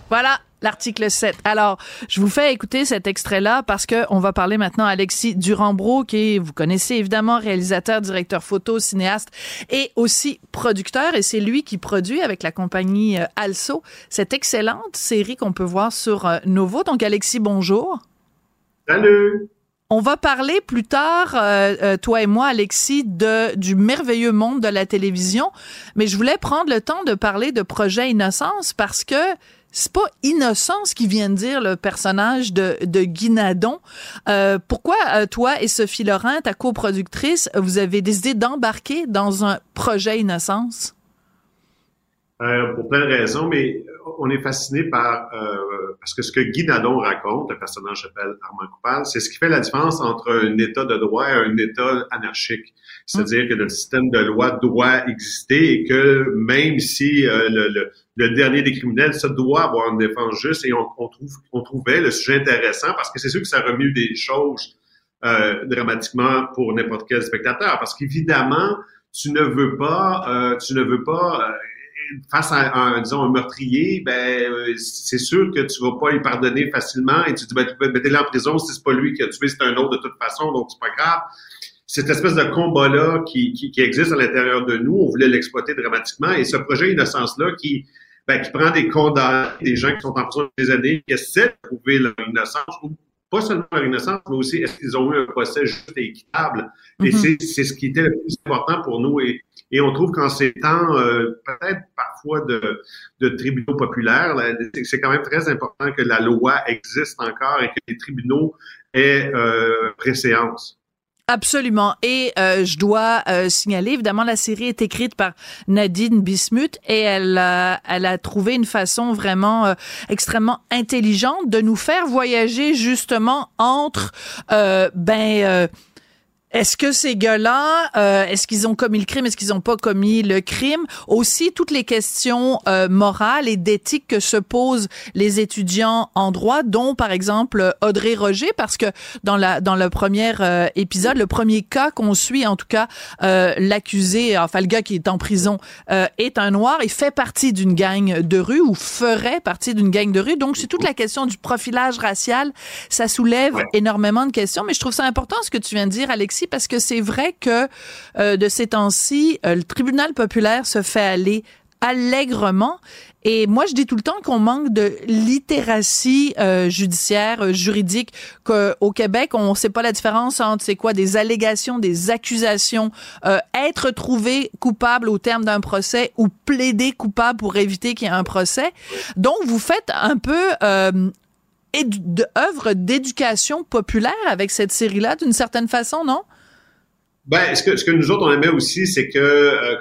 Voilà l'article 7. Alors, je vous fais écouter cet extrait-là parce que on va parler maintenant à Alexis Durambro, qui est, vous connaissez évidemment, réalisateur, directeur photo, cinéaste et aussi producteur. Et c'est lui qui produit avec la compagnie euh, Also cette excellente série qu'on peut voir sur euh, Novo. Donc, Alexis, bonjour. Salut. On va parler plus tard, euh, toi et moi, Alexis, de, du merveilleux monde de la télévision, mais je voulais prendre le temps de parler de Projet Innocence parce que c'est pas innocent ce qui vient de dire le personnage de, de Guinadon. Euh, pourquoi euh, toi et Sophie Laurent, ta coproductrice, vous avez décidé d'embarquer dans un projet Innocence? Euh, pour plein de raisons, mais on est fasciné par euh, parce que ce que Guy Nadon raconte, le personnage s'appelle Armand Coupal, c'est ce qui fait la différence entre un État de droit et un État anarchique. C'est-à-dire que le système de loi doit exister et que même si euh, le, le, dernier des criminels, ça doit avoir une défense juste et on, on trouve on trouvait le sujet intéressant parce que c'est sûr que ça remue des choses euh, dramatiquement pour n'importe quel spectateur parce qu'évidemment tu ne veux pas euh, tu ne veux pas face à un, disons, un meurtrier, ben euh, c'est sûr que tu vas pas lui pardonner facilement et tu dis ben, tu peux mettre en prison si c'est pas lui qui a tué, c'est un autre de toute façon, donc c'est pas grave. Cette espèce de combat-là qui, qui, qui, existe à l'intérieur de nous, on voulait l'exploiter dramatiquement et ce projet Innocence-là qui, ben, qui prend des condamnés, des gens qui sont en prison des années, qui essaient de prouver leur innocence ou pas seulement leur innocence, mais aussi est-ce qu'ils ont eu un procès juste et équitable. Et mm-hmm. c'est ce qui était le plus important pour nous. Et, et on trouve qu'en ces temps, euh, peut-être parfois de, de tribunaux populaires, c'est quand même très important que la loi existe encore et que les tribunaux aient euh, préséance. Absolument. Et euh, je dois euh, signaler, évidemment, la série est écrite par Nadine Bismuth et elle, elle a trouvé une façon vraiment euh, extrêmement intelligente de nous faire voyager justement entre ben est-ce que ces gars-là, euh, est-ce qu'ils ont commis le crime, est-ce qu'ils n'ont pas commis le crime? Aussi toutes les questions euh, morales et d'éthique que se posent les étudiants en droit, dont par exemple Audrey Roger, parce que dans la dans le premier euh, épisode, le premier cas qu'on suit, en tout cas, l'accusé, enfin le gars qui est en prison, est un noir et fait partie d'une gang de rue ou ferait partie d'une gang de rue. Donc c'est toute la question du profilage racial. Ça soulève énormément de questions, mais je trouve ça important ce que tu viens de dire, Alexis parce que c'est vrai que euh, de ces temps-ci, euh, le tribunal populaire se fait aller allègrement. Et moi, je dis tout le temps qu'on manque de littératie euh, judiciaire, juridique, qu'au Québec, on ne sait pas la différence entre c'est quoi des allégations, des accusations, être trouvé coupable au terme d'un procès ou plaider coupable pour éviter qu'il y ait un procès. Donc, vous faites un peu œuvre d'éducation populaire avec cette série-là, d'une certaine façon, non? Ben, ce que, ce que nous autres, on aimait aussi, c'est que euh,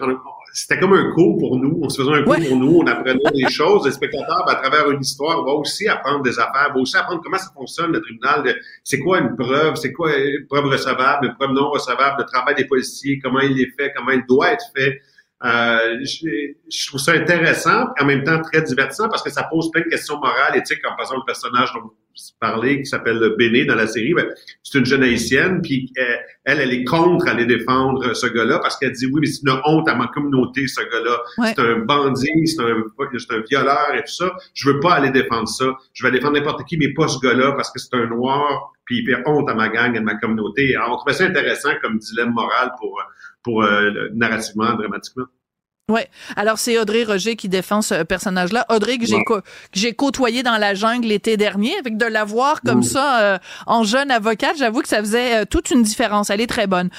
c'était comme un cours pour nous. On se faisait un cours pour nous, on apprenait des choses. Les spectateurs, ben, à travers une histoire, vont aussi apprendre des affaires, vont aussi apprendre comment ça fonctionne, le tribunal. C'est quoi une preuve, c'est quoi une preuve recevable, une preuve non recevable, le travail des policiers, comment il est fait, comment il doit être fait. Euh, je, trouve ça intéressant, en même temps très divertissant parce que ça pose plein de questions morales, éthiques, comme par exemple le personnage dont vous parlez, qui s'appelle Béné dans la série. Ben, c'est une jeune haïtienne, puis euh, elle, elle est contre aller défendre ce gars-là parce qu'elle dit oui, mais c'est une honte à ma communauté, ce gars-là. C'est un bandit, c'est un, un violeur et tout ça. Je veux pas aller défendre ça. Je vais défendre n'importe qui, mais pas ce gars-là parce que c'est un noir, puis il fait honte à ma gang et à ma communauté. Alors, on trouvait ça intéressant comme dilemme moral pour pour euh, narrativement, dramatiquement. Ouais. Alors c'est Audrey Roger qui défend ce personnage-là. Audrey que j'ai j'ai côtoyé dans la jungle l'été dernier, avec de la voir comme ça euh, en jeune avocate, j'avoue que ça faisait euh, toute une différence. Elle est très bonne.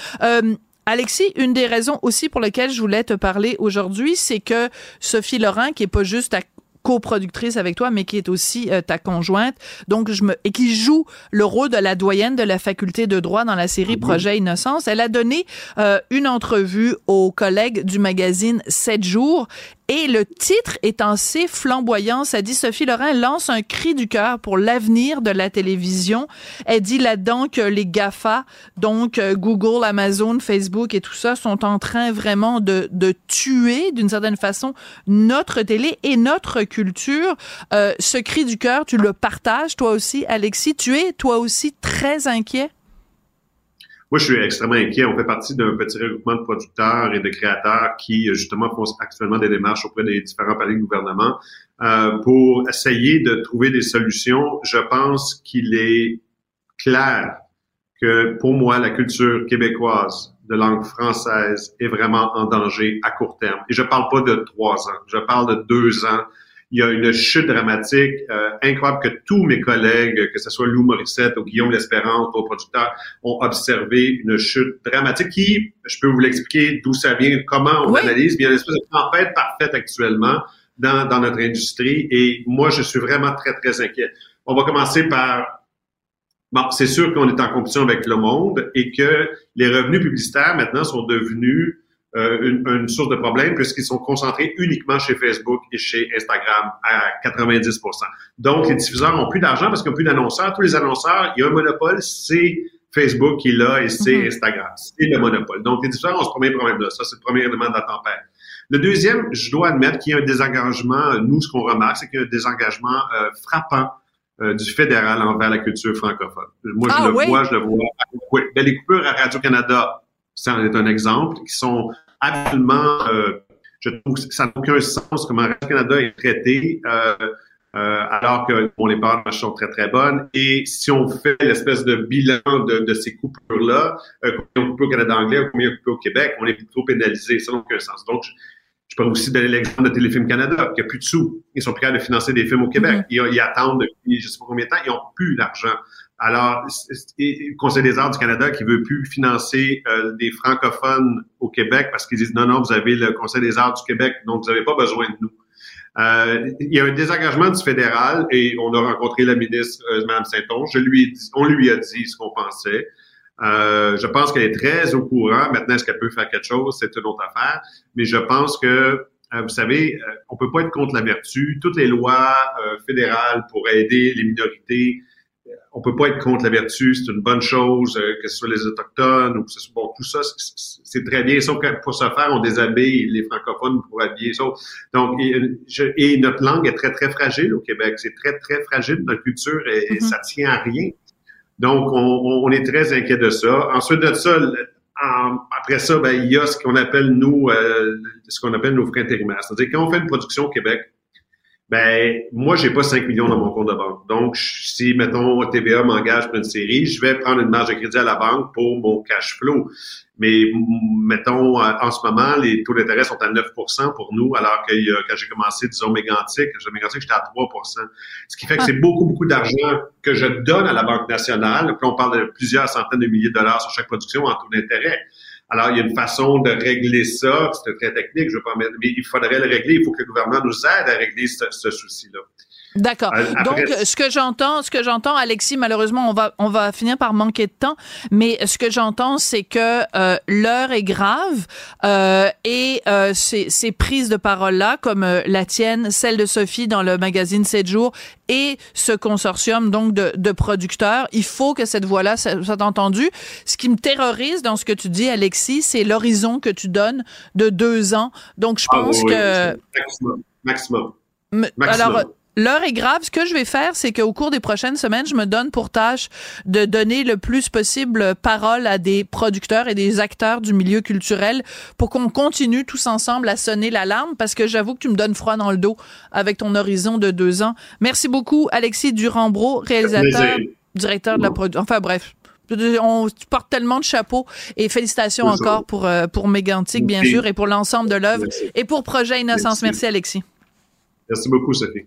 Alexis, une des raisons aussi pour lesquelles je voulais te parler aujourd'hui, c'est que Sophie Laurent, qui est pas juste à coproductrice avec toi, mais qui est aussi euh, ta conjointe. Donc, je me et qui joue le rôle de la doyenne de la faculté de droit dans la série Projet Innocence. Elle a donné euh, une entrevue aux collègues du magazine 7 jours et le titre est assez flamboyant. Ça dit Sophie Laurent lance un cri du cœur pour l'avenir de la télévision. Elle dit là-dedans que les GAFA, donc euh, Google, Amazon, Facebook et tout ça, sont en train vraiment de, de tuer d'une certaine façon notre télé et notre culture. Euh, ce cri du cœur, tu le partages toi aussi, Alexis. Tu es toi aussi très inquiet? Moi, je suis extrêmement inquiet. On fait partie d'un petit regroupement de producteurs et de créateurs qui, justement, font actuellement des démarches auprès des différents paliers de gouvernement euh, pour essayer de trouver des solutions. Je pense qu'il est clair que, pour moi, la culture québécoise de langue française est vraiment en danger à court terme. Et je parle pas de trois ans, je parle de deux ans il y a une chute dramatique euh, incroyable que tous mes collègues, que ce soit Lou Morissette ou Guillaume L'Espérance, vos producteurs, ont observé une chute dramatique qui, je peux vous l'expliquer d'où ça vient, comment on analyse, bien une espèce de tempête parfaite actuellement dans, dans notre industrie et moi, je suis vraiment très, très inquiet. On va commencer par Bon, c'est sûr qu'on est en compétition avec le monde et que les revenus publicitaires maintenant sont devenus une, une, source de problème puisqu'ils sont concentrés uniquement chez Facebook et chez Instagram à 90% Donc, les diffuseurs ont plus d'argent parce qu'ils n'ont plus d'annonceurs. Tous les annonceurs, il y a un monopole, c'est Facebook qui là et c'est mm-hmm. Instagram. C'est le monopole. Donc, les diffuseurs ont ce premier problème-là. Ça, c'est le premier élément de la tempête. Le deuxième, je dois admettre qu'il y a un désengagement. Nous, ce qu'on remarque, c'est qu'il y a un désengagement euh, frappant euh, du fédéral envers la culture francophone. Moi, je ah le vois, je le vois. Oui. Les coupures à Radio-Canada, ça en est un exemple, qui sont absolument, euh, je trouve que ça n'a aucun sens comment Radio-Canada est traité, euh, euh, alors que bon, les parts de sont très, très bonnes. Et si on fait l'espèce de bilan de, de ces coupures-là, combien on coupe au Canada anglais ou combien on coupe au Québec, on est plutôt pénalisé. Ça n'a aucun sens. Donc, je, peux aussi donner l'exemple de Téléfilm Canada, qui a plus de sous. Ils sont prêts à financer des films au Québec. Mm-hmm. ils, ils, attendent depuis je sais pas combien de temps, ils n'ont plus d'argent. Alors, le Conseil des arts du Canada qui veut plus financer euh, des francophones au Québec parce qu'ils disent non, non, vous avez le Conseil des arts du Québec, donc vous n'avez pas besoin de nous. Euh, il y a un désengagement du fédéral et on a rencontré la ministre euh, Mme Saint-Onge. Je lui ai dit, on lui a dit ce qu'on pensait. Euh, je pense qu'elle est très au courant. Maintenant, est-ce qu'elle peut faire quelque chose? C'est une autre affaire. Mais je pense que, euh, vous savez, on peut pas être contre la vertu. Toutes les lois fédérales pour aider les minorités, on peut pas être contre la vertu, c'est une bonne chose, euh, que ce soit les autochtones ou que ce soit bon, tout ça, c'est très bien. Sauf que pour ce faire, on déshabille les francophones pour habiller ça. Donc, et, notre langue est très très fragile au Québec. C'est très très fragile notre culture et, mm-hmm. ça tient à rien. Donc, on, est très inquiet de ça. Ensuite de ça, après ça, ben, il y a ce qu'on appelle nous, euh, ce qu'on appelle nos frais intérimaires. C'est-à-dire quand on fait une production au Québec, ben moi j'ai pas 5 millions dans mon compte de banque. Donc si mettons TVA m'engage pour une série, je vais prendre une marge de crédit à la banque pour mon cash flow. Mais mettons en ce moment les taux d'intérêt sont à 9% pour nous alors que quand j'ai commencé disons Mégantic, Mégantic j'étais à 3% Ce qui fait que c'est beaucoup beaucoup d'argent que je donne à la Banque nationale. Puis on parle de plusieurs centaines de milliers de dollars sur chaque production en taux d'intérêt. Alors, il y a une façon de régler ça. C'est très technique, je veux pas mais il faudrait le régler. Il faut que le gouvernement nous aide à régler ce, ce souci-là. D'accord. Euh, Donc, ce que j'entends, ce que j'entends, Alexis, malheureusement, on va, on va finir par manquer de temps, mais ce que j'entends, c'est que euh, l'heure est grave euh, et euh, ces, ces prises de parole-là, comme euh, la tienne, celle de Sophie dans le magazine 7 jours et ce consortium donc de, de producteurs, il faut que cette voix-là soit entendue. Ce qui me terrorise dans ce que tu dis, Alexis, c'est l'horizon que tu donnes de deux ans. Donc, je ah pense que... Maximum. Maximum. Maximum. Alors, L'heure est grave. Ce que je vais faire, c'est qu'au cours des prochaines semaines, je me donne pour tâche de donner le plus possible parole à des producteurs et des acteurs du milieu culturel pour qu'on continue tous ensemble à sonner l'alarme parce que j'avoue que tu me donnes froid dans le dos avec ton horizon de deux ans. Merci beaucoup, Alexis Durambro, réalisateur, directeur de la production. Enfin bref. On porte tellement de chapeaux et félicitations encore pour, euh, pour Mégantic, bien sûr, et pour l'ensemble de l'œuvre et pour Projet Innocence. Merci Alexis. Merci beaucoup, Sophie.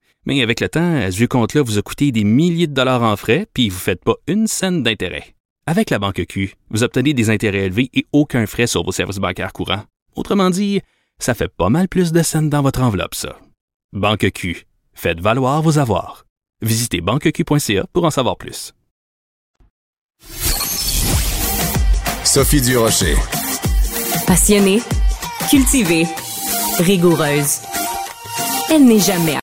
Mais avec le temps, ce vieux compte-là vous a coûté des milliers de dollars en frais, puis vous ne faites pas une scène d'intérêt. Avec la banque Q, vous obtenez des intérêts élevés et aucun frais sur vos services bancaires courants. Autrement dit, ça fait pas mal plus de scènes dans votre enveloppe, ça. Banque Q, faites valoir vos avoirs. Visitez banqueq.ca pour en savoir plus. Sophie Durocher. Passionnée, cultivée, rigoureuse. Elle n'est jamais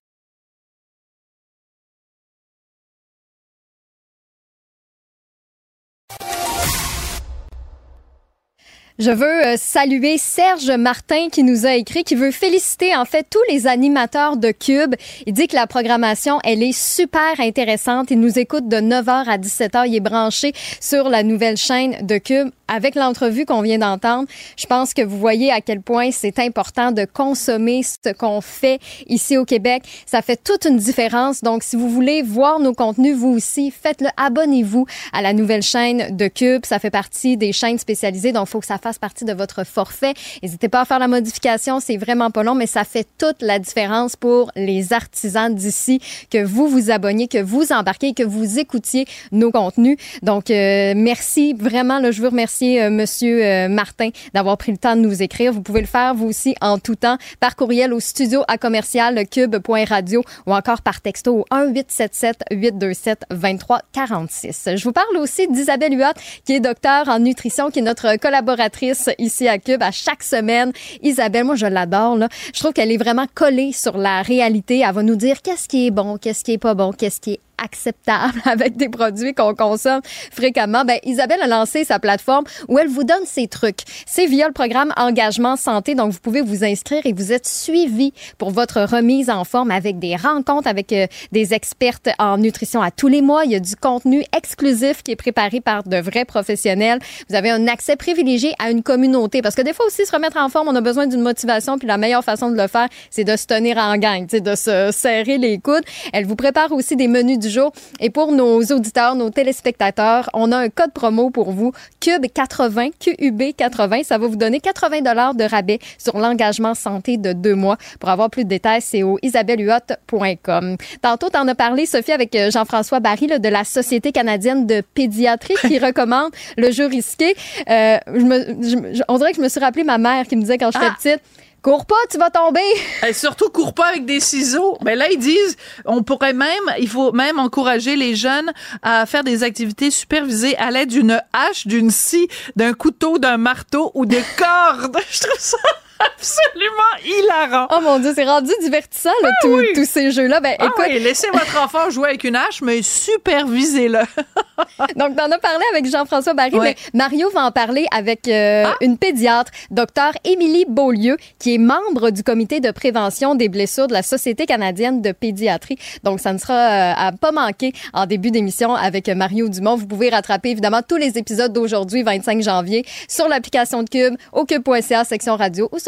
Je veux euh, saluer Serge Martin qui nous a écrit, qui veut féliciter en fait tous les animateurs de Cube. Il dit que la programmation, elle est super intéressante. Il nous écoute de 9h à 17h. Il est branché sur la nouvelle chaîne de Cube avec l'entrevue qu'on vient d'entendre, je pense que vous voyez à quel point c'est important de consommer ce qu'on fait ici au Québec. Ça fait toute une différence. Donc, si vous voulez voir nos contenus, vous aussi, faites-le. Abonnez-vous à la nouvelle chaîne de Cube. Ça fait partie des chaînes spécialisées. Donc, faut que ça fasse partie de votre forfait. N'hésitez pas à faire la modification, c'est vraiment pas long, mais ça fait toute la différence pour les artisans d'ici que vous vous abonniez, que vous embarquez, que vous écoutiez nos contenus. Donc, euh, merci vraiment. Je veux remercier euh, Monsieur euh, Martin d'avoir pris le temps de nous écrire. Vous pouvez le faire vous aussi en tout temps par courriel au studio à commercial cube.radio ou encore par texto au 1 877 827 23 46. Je vous parle aussi d'Isabelle Huot, qui est docteur en nutrition, qui est notre collaboratrice ici à Cube à chaque semaine. Isabelle, moi, je l'adore. Je trouve qu'elle est vraiment collée sur la réalité. Elle va nous dire qu'est-ce qui est bon, qu'est-ce qui est pas bon, qu'est-ce qui est acceptable avec des produits qu'on consomme fréquemment, ben Isabelle a lancé sa plateforme où elle vous donne ses trucs. C'est via le programme Engagement Santé, donc vous pouvez vous inscrire et vous êtes suivi pour votre remise en forme avec des rencontres avec euh, des expertes en nutrition à tous les mois. Il y a du contenu exclusif qui est préparé par de vrais professionnels. Vous avez un accès privilégié à une communauté parce que des fois aussi se remettre en forme, on a besoin d'une motivation puis la meilleure façon de le faire, c'est de se tenir en gang, de se serrer les coudes. Elle vous prépare aussi des menus du jour. Et pour nos auditeurs, nos téléspectateurs, on a un code promo pour vous, Cube 80, QUB 80. Ça va vous donner 80 dollars de rabais sur l'engagement santé de deux mois. Pour avoir plus de détails, c'est au isabellehuot.com. Tantôt, t'en as parlé, Sophie, avec euh, Jean-François Barry de la Société canadienne de pédiatrie qui recommande le jeu risqué. Euh, je me, on dirait que je me suis rappelé ma mère qui me disait quand j'étais ah. petite, Cours pas, tu vas tomber. Et surtout, cours pas avec des ciseaux. Mais ben là, ils disent, on pourrait même, il faut même encourager les jeunes à faire des activités supervisées à l'aide d'une hache, d'une scie, d'un couteau, d'un marteau ou de cordes. Je trouve ça absolument hilarant. Oh mon Dieu, c'est rendu divertissant, là, ah tous ces jeux-là. Ben, ah écoute... oui, laissez votre enfant jouer avec une hache, mais supervisez-le. Donc, t'en as parlé avec Jean-François Barry, mais Mario va en parler avec euh, ah. une pédiatre, docteur Émilie Beaulieu, qui est membre du comité de prévention des blessures de la Société canadienne de pédiatrie. Donc, ça ne sera euh, à pas manquer en début d'émission avec Mario Dumont. Vous pouvez rattraper, évidemment, tous les épisodes d'aujourd'hui, 25 janvier, sur l'application de Cube, au cube.ca, section radio ou sur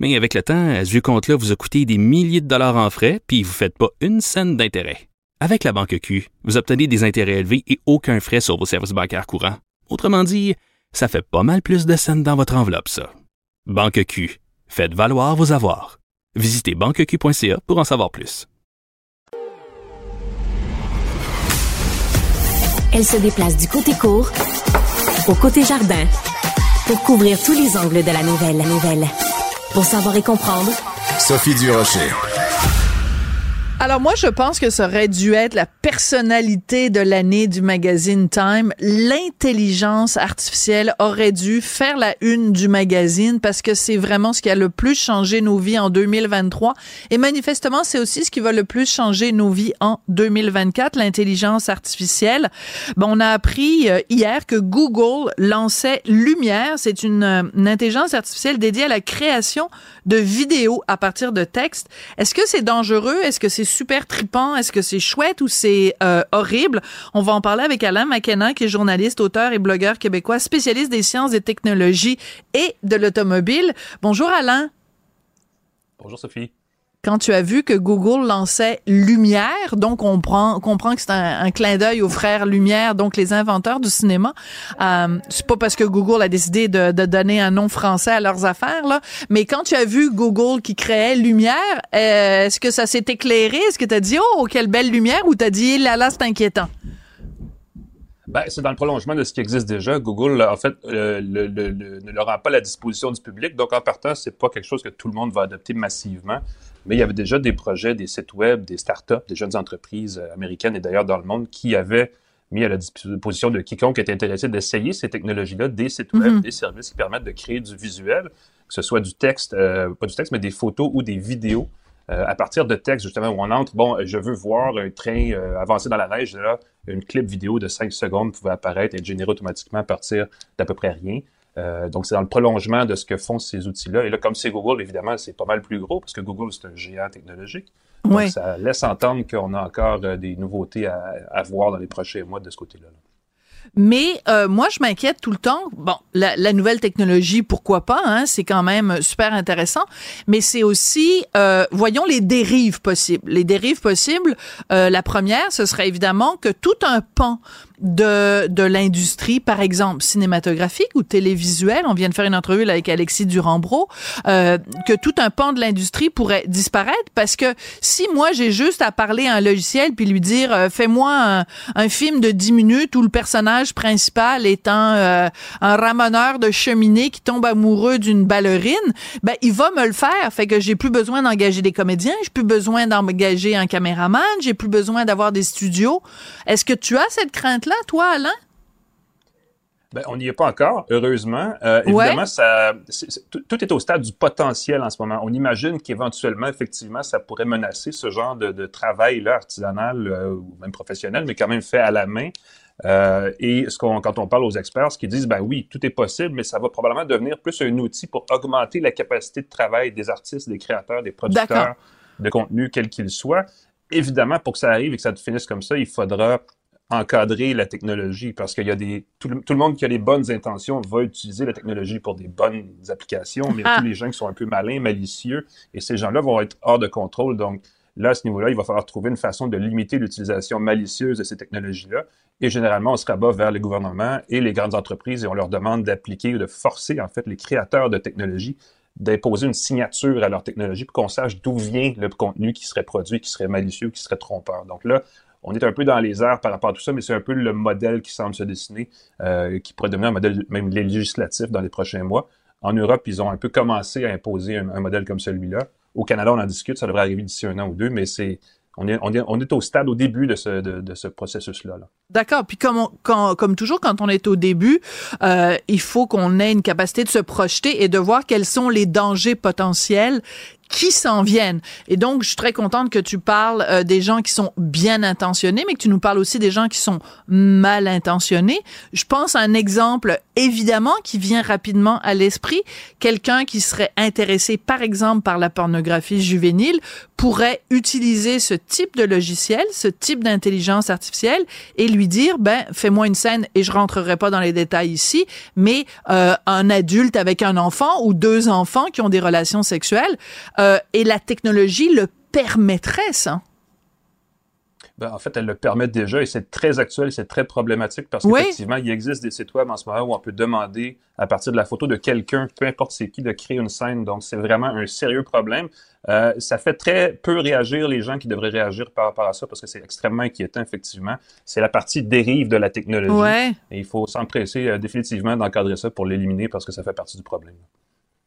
Mais avec le temps, ce vieux compte-là vous a coûté des milliers de dollars en frais, puis vous ne faites pas une scène d'intérêt. Avec la banque Q, vous obtenez des intérêts élevés et aucun frais sur vos services bancaires courants. Autrement dit, ça fait pas mal plus de scènes dans votre enveloppe, ça. Banque Q, faites valoir vos avoirs. Visitez banqueq.ca pour en savoir plus. Elle se déplace du côté court au côté jardin pour couvrir tous les angles de la nouvelle. La nouvelle. Pour savoir et comprendre, Sophie Durocher. Alors moi, je pense que ça aurait dû être la personnalité de l'année du magazine Time. L'intelligence artificielle aurait dû faire la une du magazine parce que c'est vraiment ce qui a le plus changé nos vies en 2023. Et manifestement, c'est aussi ce qui va le plus changer nos vies en 2024, l'intelligence artificielle. Bon, on a appris euh, hier que Google lançait Lumière. C'est une, euh, une intelligence artificielle dédiée à la création de vidéos à partir de textes. Est-ce que c'est dangereux? Est-ce que c'est super tripant? Est-ce que c'est chouette ou c'est euh, horrible? On va en parler avec Alain McKenna, qui est journaliste, auteur et blogueur québécois, spécialiste des sciences et technologies et de l'automobile. Bonjour Alain. Bonjour Sophie quand tu as vu que Google lançait Lumière, donc on prend, comprend que c'est un, clin d'œil aux frères Lumière, donc les inventeurs du cinéma. Euh, c'est pas parce que Google a décidé de, donner un nom français à leurs affaires là, mais quand tu as vu Google qui créait Lumière, euh, est-ce que ça s'est éclairé? Est-ce que tu as dit oh quelle belle lumière ou t'as dit là là c'est inquiétant? Ben, c'est dans le prolongement de ce qui existe déjà. Google, en fait, euh, le, ne le rend pas à la disposition du public. Donc, en partant, c'est pas quelque chose que tout le monde va adopter massivement. Mais il y avait déjà des projets, des sites web, des startups, des jeunes entreprises euh, américaines et d'ailleurs dans le monde qui avaient mis à la disposition de quiconque était intéressé d'essayer ces technologies-là, des sites web, mhm. des services qui permettent de créer du visuel, que ce soit du texte, euh, pas du texte, mais des photos ou des vidéos euh, à partir de texte, justement, où on entre, bon, je veux voir un train avancer dans la neige, là, une clip vidéo de 5 secondes pouvait apparaître et être générée automatiquement à partir d'à peu près rien. Euh, donc, c'est dans le prolongement de ce que font ces outils-là. Et là, comme c'est Google, évidemment, c'est pas mal plus gros parce que Google, c'est un géant technologique. Donc, ça laisse entendre qu'on a encore euh, des nouveautés à, à, voir dans les prochains mois de ce côté-là. là mais euh, moi, je m'inquiète tout le temps. Bon, la, la nouvelle technologie, pourquoi pas hein, C'est quand même super intéressant. Mais c'est aussi, euh, voyons les dérives possibles. Les dérives possibles. Euh, la première, ce serait évidemment que tout un pan de, de l'industrie, par exemple cinématographique ou télévisuelle. On vient de faire une entrevue avec Alexis Durambro, euh, que tout un pan de l'industrie pourrait disparaître parce que si moi j'ai juste à parler à un logiciel puis lui dire euh, fais-moi un, un, film de 10 minutes où le personnage principal est un, euh, un ramoneur de cheminée qui tombe amoureux d'une ballerine, ben il va me le faire. Fait que j'ai plus besoin d'engager des comédiens, j'ai plus besoin d'engager un caméraman, j'ai plus besoin d'avoir des studios. Est-ce que tu as cette crainte là, toi, Alain? Ben, on n'y est pas encore, heureusement. Euh, évidemment, ça, tout est au stade du potentiel en ce moment. On imagine qu'éventuellement, effectivement, ça pourrait menacer ce genre de, travail là, artisanal euh, ou même professionnel, mais quand même fait à la main. Euh, et ce quand on parle aux experts, ce qu'ils disent, ben oui, tout est possible, mais ça va probablement devenir plus un outil pour augmenter la capacité de travail des artistes, des créateurs, des producteurs de contenu, quels qu'ils soient. Évidemment, pour que ça arrive et que ça finisse comme ça, il faudra encadrer la technologie parce qu'il y a des tout le, monde qui a les bonnes intentions va utiliser la technologie pour des bonnes applications, mais ah. tous les gens qui sont un peu malins, malicieux, et ces gens-là vont être hors de contrôle. Donc là, à ce niveau-là, il va falloir trouver une façon de limiter l'utilisation malicieuse de ces technologies-là. Et généralement, on se rabat vers les gouvernements et les grandes entreprises et on leur demande d'appliquer ou de forcer en fait les créateurs de technologies d'imposer une signature à leur technologie pour qu'on sache d'où vient le contenu qui serait produit, qui serait malicieux, qui serait trompeur. Donc là, on est un peu dans les airs par rapport à tout ça, mais c'est un peu le modèle qui semble se dessiner, euh, qui pourrait devenir un modèle même législatif dans les prochains mois. En Europe, ils ont un peu commencé à imposer un, modèle comme celui-là. Au Canada, on en discute, ça devrait arriver d'ici un an ou deux, mais c'est on est, on, est, on est, au stade, au début de ce, de, ce processus-là. -là, D'accord. Puis comme, quand, comme toujours, quand on est au début, euh, il faut qu'on ait une capacité de se projeter et de voir quels sont les dangers potentiels qui s'en viennent. Et donc, je suis très contente que tu parles euh, des gens qui sont bien intentionnés, mais que tu nous parles aussi des gens qui sont mal intentionnés. Je pense à un exemple, évidemment, qui vient rapidement à l'esprit. Quelqu'un qui serait intéressé, par exemple, par la pornographie juvénile pourrait utiliser ce type de logiciel, ce type d'intelligence artificielle et lui dire, ben, fais-moi une scène et je rentrerai pas dans les détails ici, mais euh, un adulte avec un enfant ou deux enfants qui ont des relations sexuelles, euh, et la technologie le permettrait, ça? Ben, en fait, elle le permet déjà et c'est très actuel, c'est très problématique parce qu'effectivement, il existe des sites web en ce moment où on peut demander à partir de la photo de quelqu'un, peu importe c'est qui, de créer une scène. Donc, c'est vraiment un sérieux problème. Euh, ça fait très peu réagir les gens qui devraient réagir par rapport à ça parce que c'est extrêmement inquiétant, effectivement. C'est la partie dérive de la technologie. Et il faut s'empresser euh, définitivement d'encadrer ça pour l'éliminer parce que ça fait partie du problème.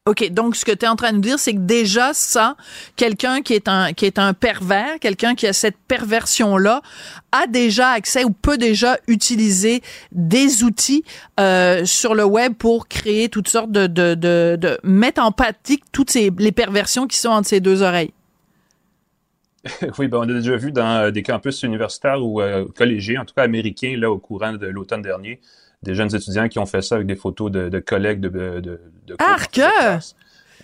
OK, donc ce que tu es en train de nous dire, c'est que déjà ça, quelqu'un qui est un qui est un pervers, quelqu'un qui a cette perversion là, a déjà accès ou peut déjà utiliser des outils euh, sur le web pour créer toutes sortes de de, de, de mettre en pratique toutes ces les perversions qui sont entre ses deux oreilles. oui, ben on a déjà vu dans euh, des campus universitaires ou euh, collégiens, en tout cas américains, là au courant de l'automne dernier, des jeunes étudiants qui ont fait ça avec des photos de, collègues de, de, de Arc!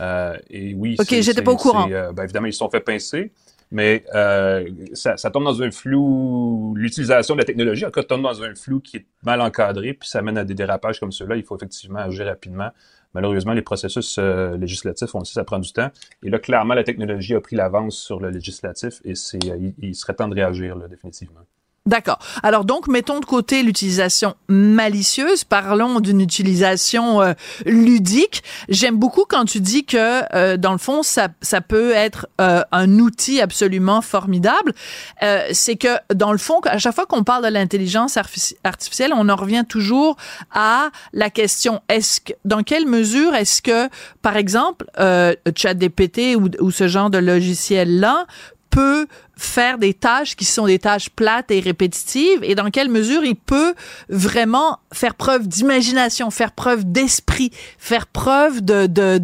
Euh, et oui, ok, j'étais pas au courant. Euh, ben, évidemment, ils se sont fait pincer, mais euh, ça, ça, tombe dans un flou. L'utilisation de la technologie, en cas, tombe dans un flou qui est mal encadré, puis ça mène à des dérapages comme ceux-là. Il faut effectivement agir rapidement. Malheureusement, les processus euh, législatifs, on sait, ça prend du temps. Et là, clairement, la technologie a pris l'avance sur le législatif et c'est, il, il, serait temps de réagir, là, définitivement. D'accord. Alors donc, mettons de côté l'utilisation malicieuse, parlons d'une utilisation euh, ludique. J'aime beaucoup quand tu dis que, euh, dans le fond, ça, ça peut être euh, un outil absolument formidable. C'est que, dans le fond, à chaque fois qu'on parle de l'intelligence artificielle, on en revient toujours à la question, est-ce que, dans quelle mesure est-ce que, par exemple, ChatGPT ou, ou ce genre de logiciel-là peut faire des tâches qui sont des tâches plates et répétitives et dans quelle mesure il peut vraiment faire preuve d'imagination, faire preuve d'esprit, faire preuve de, de,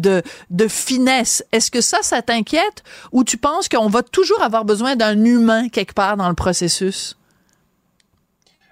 de, finesse. Est-ce que ça, ça t'inquiète ou tu penses qu'on va toujours avoir besoin d'un humain quelque part dans le processus?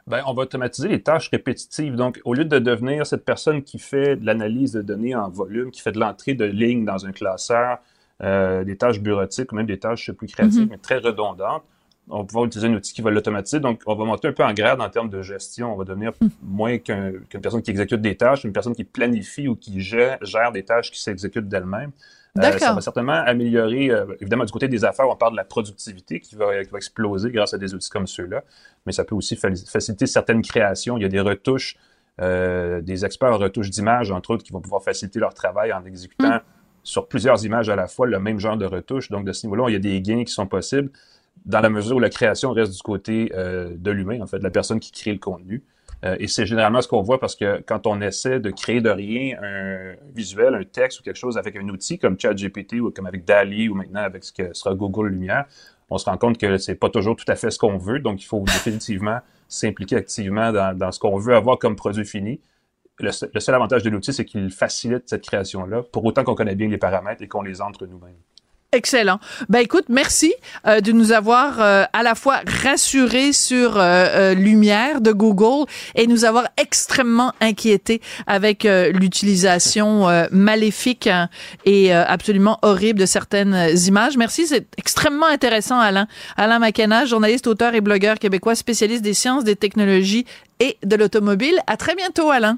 Ben, on va automatiser les tâches répétitives. Donc, au lieu de devenir cette personne qui fait de l'analyse de données en volume, qui fait de l'entrée de lignes dans un classeur, euh, des tâches bureautiques ou même des tâches plus créatives, Mhm. mais très redondantes, on va pouvoir utiliser un outil qui va l'automatiser. Donc, on va monter un peu en grade en termes de gestion. On va devenir Mhm. moins qu'un- qu'une personne qui exécute des tâches, une personne qui planifie ou qui gère, gère des tâches qui s'exécutent d'elles-mêmes. Euh, ça va certainement améliorer, euh, évidemment, du côté des affaires, on parle de la productivité qui va, qui va exploser grâce à des outils comme ceux-là, mais ça peut aussi fa- faciliter certaines créations. Il y a des retouches, euh, des experts en retouches d'images, entre autres, qui vont pouvoir faciliter leur travail en exécutant sur plusieurs images à la fois le même genre de retouche. Donc, de ce niveau-là, il y a des gains qui sont possibles dans la mesure où la création reste du côté euh, de l'humain, en fait, de la personne qui crée le contenu. Euh, et c'est généralement ce qu'on voit parce que quand on essaie de créer de rien un visuel, un texte ou quelque chose avec un outil comme ChatGPT ou comme avec DALI ou maintenant avec ce que sera Google Lumière, on se rend compte que c'est pas toujours tout à fait ce qu'on veut. Donc, il faut définitivement s'impliquer activement dans, dans ce qu'on veut avoir comme produit fini. Le, le seul avantage de l'outil, c'est qu'il facilite cette création-là, pour autant qu'on connaît bien les paramètres et qu'on les entre nous-mêmes. Excellent. Ben écoute, merci euh, de nous avoir euh, à la fois rassurés sur euh, euh, Lumière de Google et nous avoir extrêmement inquiétés avec euh, l'utilisation euh, maléfique hein, et absolument horrible de certaines images. Merci, c'est extrêmement intéressant, Alain. Alain McKenna, journaliste, auteur et blogueur québécois, spécialiste des sciences, des technologies et de l'automobile. À très bientôt, Alain.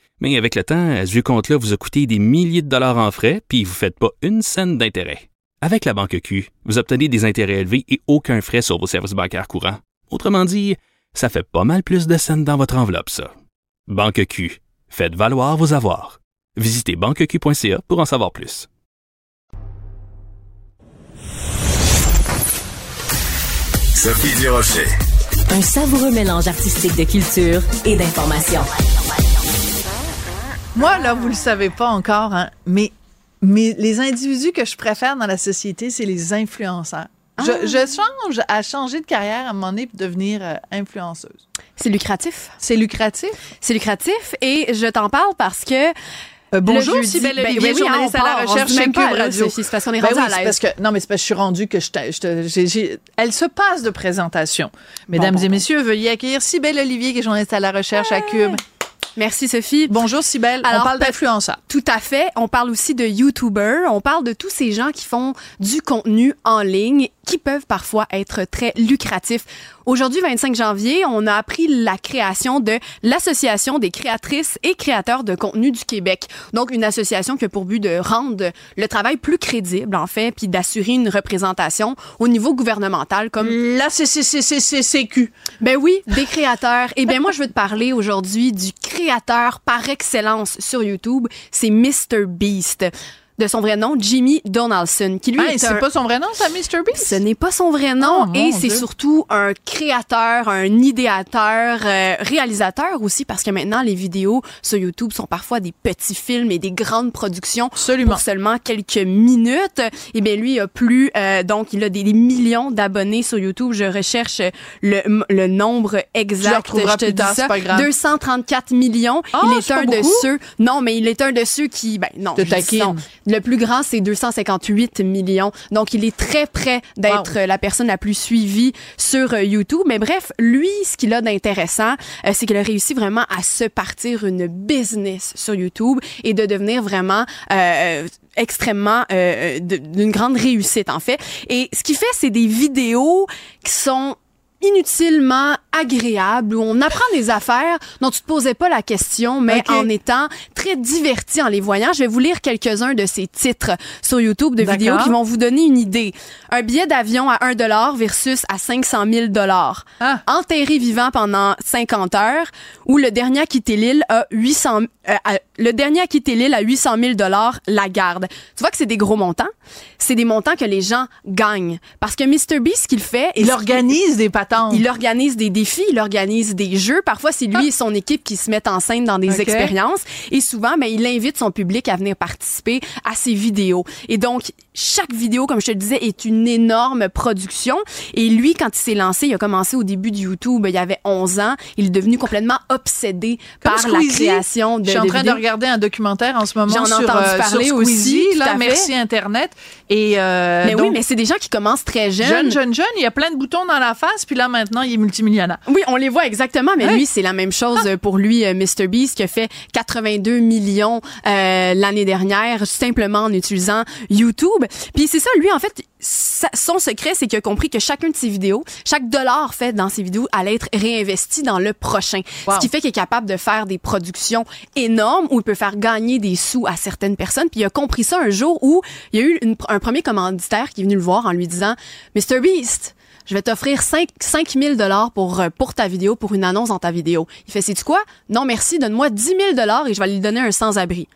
Mais avec le temps, ce vieux compte-là vous a coûté des milliers de dollars en frais, puis vous ne faites pas une scène d'intérêt. Avec la Banque Q, vous obtenez des intérêts élevés et aucun frais sur vos services bancaires courants. Autrement dit, ça fait pas mal plus de scènes dans votre enveloppe, ça. Banque Q. Faites valoir vos avoirs. Visitez banqueq.ca pour en savoir plus. Sophie Durocher. Un savoureux mélange artistique de culture et d'information. Moi, là, vous le savez pas encore, hein, mais, mais les individus que je préfère dans la société, c'est les influenceurs. Je, Ah. je change à changer de carrière à un moment donné pour devenir euh, influenceuse. C'est lucratif. C'est lucratif. C'est lucratif et je t'en parle parce que. bonjour, le jeudi- ben- Olivier, ben oui, journaliste à la recherche chez Cube Radio. C'est parce qu'on est Ben rendu oui, à l'aise. parce que non, mais c'est parce que je suis rendu que je, je elle se passe de présentation. Mesdames bon, et messieurs, veuillez accueillir Cybèle Olivier qui est journaliste à la recherche à Cube. Merci Sophie. Bonjour Cybèle, on parle d'influenceurs. Tout à fait. On parle aussi de YouTubers. On parle de tous ces gens qui font du contenu en ligne qui peuvent parfois être très lucratifs. Aujourd'hui, 25 janvier, on a appris la création de l'Association des créatrices et créateurs de contenu du Québec. Donc, une association qui a pour but de rendre le travail plus crédible, en fait, puis d'assurer une représentation au niveau gouvernemental comme... La CCCCCQ. Ben oui, des créateurs. Eh bien, moi, je veux te parler aujourd'hui du créateur par excellence sur YouTube. C'est Mr. Beast. De son vrai nom, Jimmy Donaldson, qui lui est c'est un... pas son vrai nom, ça, Mr. Beast? Ce n'est pas son vrai nom Oh, et c'est surtout un créateur, un idéateur, euh, réalisateur aussi parce que maintenant les vidéos sur YouTube sont parfois des petits films et des grandes productions Absolument. pour seulement quelques minutes. Et bien lui a plus euh, donc il a des, des millions d'abonnés sur YouTube. Je recherche le, le nombre Tu exact. retrouveras je te plus dis tard, ça. c'est pas grave. 234 millions. Ah, il est, c'est un de ceux. Non, mais il est un de ceux qui ben non. Le plus grand, c'est 258 millions. Donc, il est très près d'être la personne la plus suivie sur euh, YouTube. Mais bref, lui, ce qu'il a d'intéressant, euh, c'est qu'il a réussi vraiment à se partir une business sur YouTube et de devenir vraiment euh, extrêmement euh, d'une grande réussite, en fait. Et ce qu'il fait, c'est des vidéos qui sont inutilement agréables où on apprend des affaires dont tu te posais pas la question mais en étant très divertis en les voyant. Je vais vous lire quelques-uns de ces titres sur YouTube de vidéos qui vont vous donner une idée. Un billet d'avion à 1 dollar versus à 500 000 dollars. Enterré vivant pendant 50 heures ou le dernier à quitter l'île à 800 euh, à- le dernier à quitter l'île à 800 000 dollars la garde. Tu vois que c'est des gros montants. C'est des montants que les gens gagnent parce que Mr Beast ce qu'il fait Il organise des patentes. Il organise des défis, il organise des jeux. Parfois c'est lui et son équipe qui se mettent en scène dans des expériences et souvent ben il invite son public à venir participer à ses vidéos. Et donc chaque vidéo comme je te le disais est une énorme production et lui quand il s'est lancé, il a commencé au début de YouTube, il avait 11 ans, il est devenu complètement obsédé Comme par la création de Je suis en de train vidéos. de regarder un documentaire en ce moment ai sur, entendu euh, parler sur aussi, Squeezie, tout là, merci Internet. Et euh, Mais oui, mais c'est des gens qui commencent très jeunes. jeune, jeune, jeune, il y a plein de boutons dans la face, puis là maintenant il est multimillionnaire. Oui, on les voit exactement, mais lui, c'est la même chose euh, pour lui, euh, Mr. Beast, qui a fait 82 millions euh, l'année dernière, simplement en utilisant YouTube. Puis c'est ça, lui, en fait, sa- son secret, c'est qu'il a compris que chacun de ses vidéos, chaque dollar fait dans ses vidéos allait être réinvesti dans le prochain. Wow. Ce qui fait qu'il est capable de faire des productions énormes où il peut faire gagner des sous à certaines personnes. Puis il a compris ça un jour où il y a eu une- un premier commanditaire qui est venu le voir en lui disant, Mr. Beast, je vais t'offrir 5, 000 dollars pour, euh, pour ta vidéo, pour une annonce dans ta vidéo. Il fait, sais-tu quoi? Non, merci, donne-moi 10 000 dollars et je vais lui donner un sans-abri.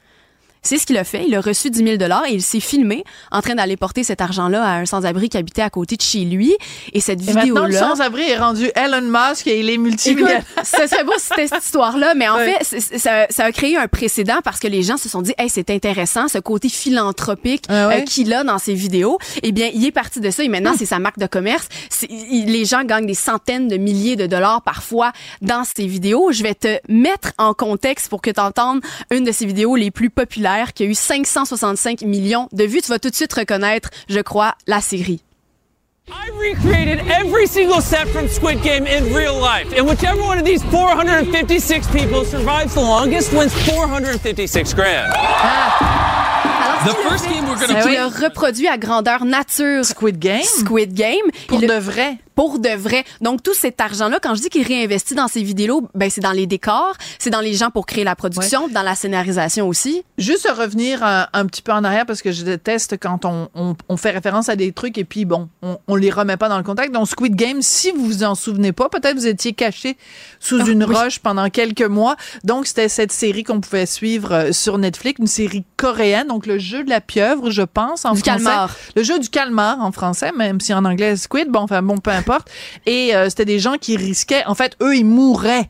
C'est ce qu'il a fait. Il a reçu 10 000 dollars et il s'est filmé en train d'aller porter cet argent-là à un sans-abri qui habitait à côté de chez lui. Et cette Et maintenant, le vidéo-là. sans-abri est rendu Elon Musk et il est multimillionnaire. ce serait beau si c'était cette histoire-là, mais en fait, ça, ça a créé un précédent parce que les gens se sont dit, hey, c'est intéressant, ce côté philanthropique Ah ouais? euh, qu'il a dans ses vidéos. Eh bien, il est parti de ça et maintenant, c'est sa marque de commerce. Il- les gens gagnent des centaines de milliers de dollars parfois dans ses vidéos. Je vais te mettre en contexte pour que tu entendes une de ses vidéos les plus populaires qui a eu 565 millions de vues. Tu vas tout de suite reconnaître, je crois, la série. I recreated every single set from Squid Game in real life. And whichever one of these 456 people survives the longest wins 456 grand. Alors, The first game we're gonna qu'il play. a reproduit à grandeur nature Squid Game? Squid Game. Pour Il de a- vrai. Pour de vrai. Donc, tout cet argent-là, quand je dis qu'il réinvestit dans ses vidéos, ben, c'est dans les décors, c'est dans les gens pour créer la production, dans la scénarisation aussi. Juste revenir un, un petit peu en arrière parce que je déteste quand on, on, on fait référence à des trucs et puis bon, on, on les remet pas dans le contexte. Donc Squid Game, si vous vous en souvenez pas, peut-être vous étiez caché sous Ah, une oui. roche pendant quelques mois. Donc c'était cette série qu'on pouvait suivre euh, sur Netflix, une série coréenne, donc le jeu de la pieuvre, je pense en Du français. calmar. Le jeu du calmar en français, même si en anglais Squid, bon enfin bon peu importe. Et euh, c'était des gens qui risquaient, en fait, eux ils mouraient.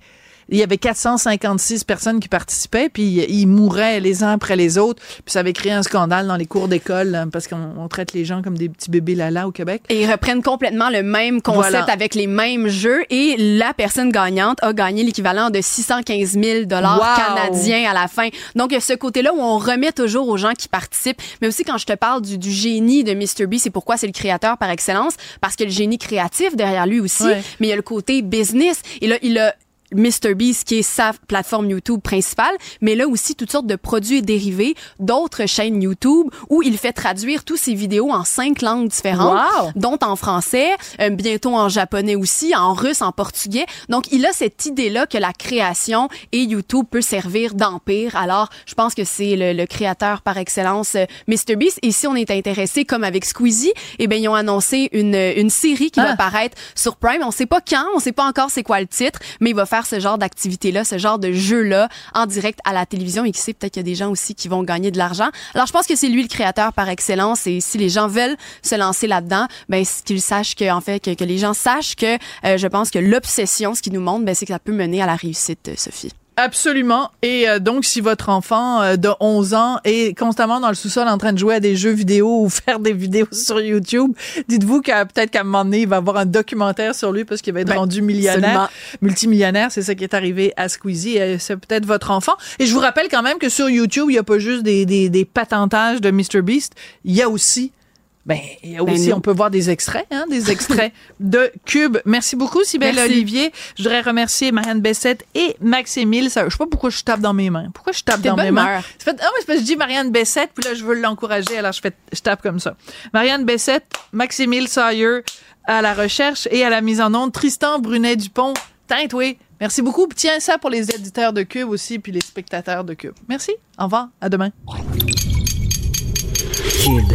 Il y avait 456 personnes qui participaient, puis ils mouraient les uns après les autres. Puis ça avait créé un scandale dans les cours d'école là, parce qu'on on traite les gens comme des petits bébés lala au Québec. Et ils reprennent complètement le même concept Voilà. avec les mêmes jeux et la personne gagnante a gagné l'équivalent de 615 000 dollars Wow. canadiens à la fin. Donc, il y a ce côté-là où on remet toujours aux gens qui participent. Mais aussi, quand je te parle du, du génie de Mr. B, c'est pourquoi c'est le créateur par excellence, parce qu'il y a le génie créatif derrière lui aussi, Ouais. mais il y a le côté business. Et là, il a MrBeast qui est sa plateforme YouTube principale, mais là aussi toutes sortes de produits et dérivés d'autres chaînes YouTube où il fait traduire tous ses vidéos en cinq langues différentes, Wow! dont en français, euh, bientôt en japonais aussi, en russe, en portugais. Donc il a cette idée-là que la création et YouTube peut servir d'empire. Alors je pense que c'est le, le créateur par excellence, euh, MrBeast. Et si on est intéressé, comme avec Squeezie, eh ben ils ont annoncé une, une série qui Ah. va paraître sur Prime. On sait pas quand, on sait pas encore c'est quoi le titre, mais il va faire ce genre d'activité-là, ce genre de jeu-là en direct à la télévision et qui sait peut-être qu'il y a des gens aussi qui vont gagner de l'argent. Alors je pense que c'est lui le créateur par excellence et si les gens veulent se lancer là-dedans, ben qu'ils sachent que en fait que, que les gens sachent que euh, je pense que l'obsession, ce qui nous montre, ben c'est que ça peut mener à la réussite, euh, Sophie. Absolument. Et euh, donc, si votre enfant euh, de 11 ans est constamment dans le sous-sol en train de jouer à des jeux vidéo ou faire des vidéos sur YouTube, dites-vous qu'à peut-être qu'à un moment donné, il va avoir un documentaire sur lui parce qu'il va être Ben, rendu millionnaire, absolument. multimillionnaire. C'est ça qui est arrivé à Squeezie. Euh, C'est peut-être votre enfant. Et je vous rappelle quand même que sur YouTube, il n'y a pas juste des, des, des patentages de MrBeast. Il y a aussi ben, il y a Ben, aussi, on peut voir des extraits, hein, des extraits de Cube. Merci beaucoup, Sybelle. Olivier. Je voudrais remercier Marianne Bessette et Max-Émile. Ça- Je sais pas pourquoi je tape dans mes mains. Pourquoi je tape dans mes mains? fait- ah, mais c'est parce que je dis Marianne Bessette, puis là, je veux l'encourager, alors je, fais, je tape comme ça. Marianne Bessette, Max-Émile Sawyer à la recherche et à la mise en onde, Tristan Brunet-Dupont Teinte, oui. Merci beaucoup. Puis Tiens ça pour les éditeurs de Cube aussi, puis les spectateurs de Cube. Merci. Au revoir. À demain. Cube.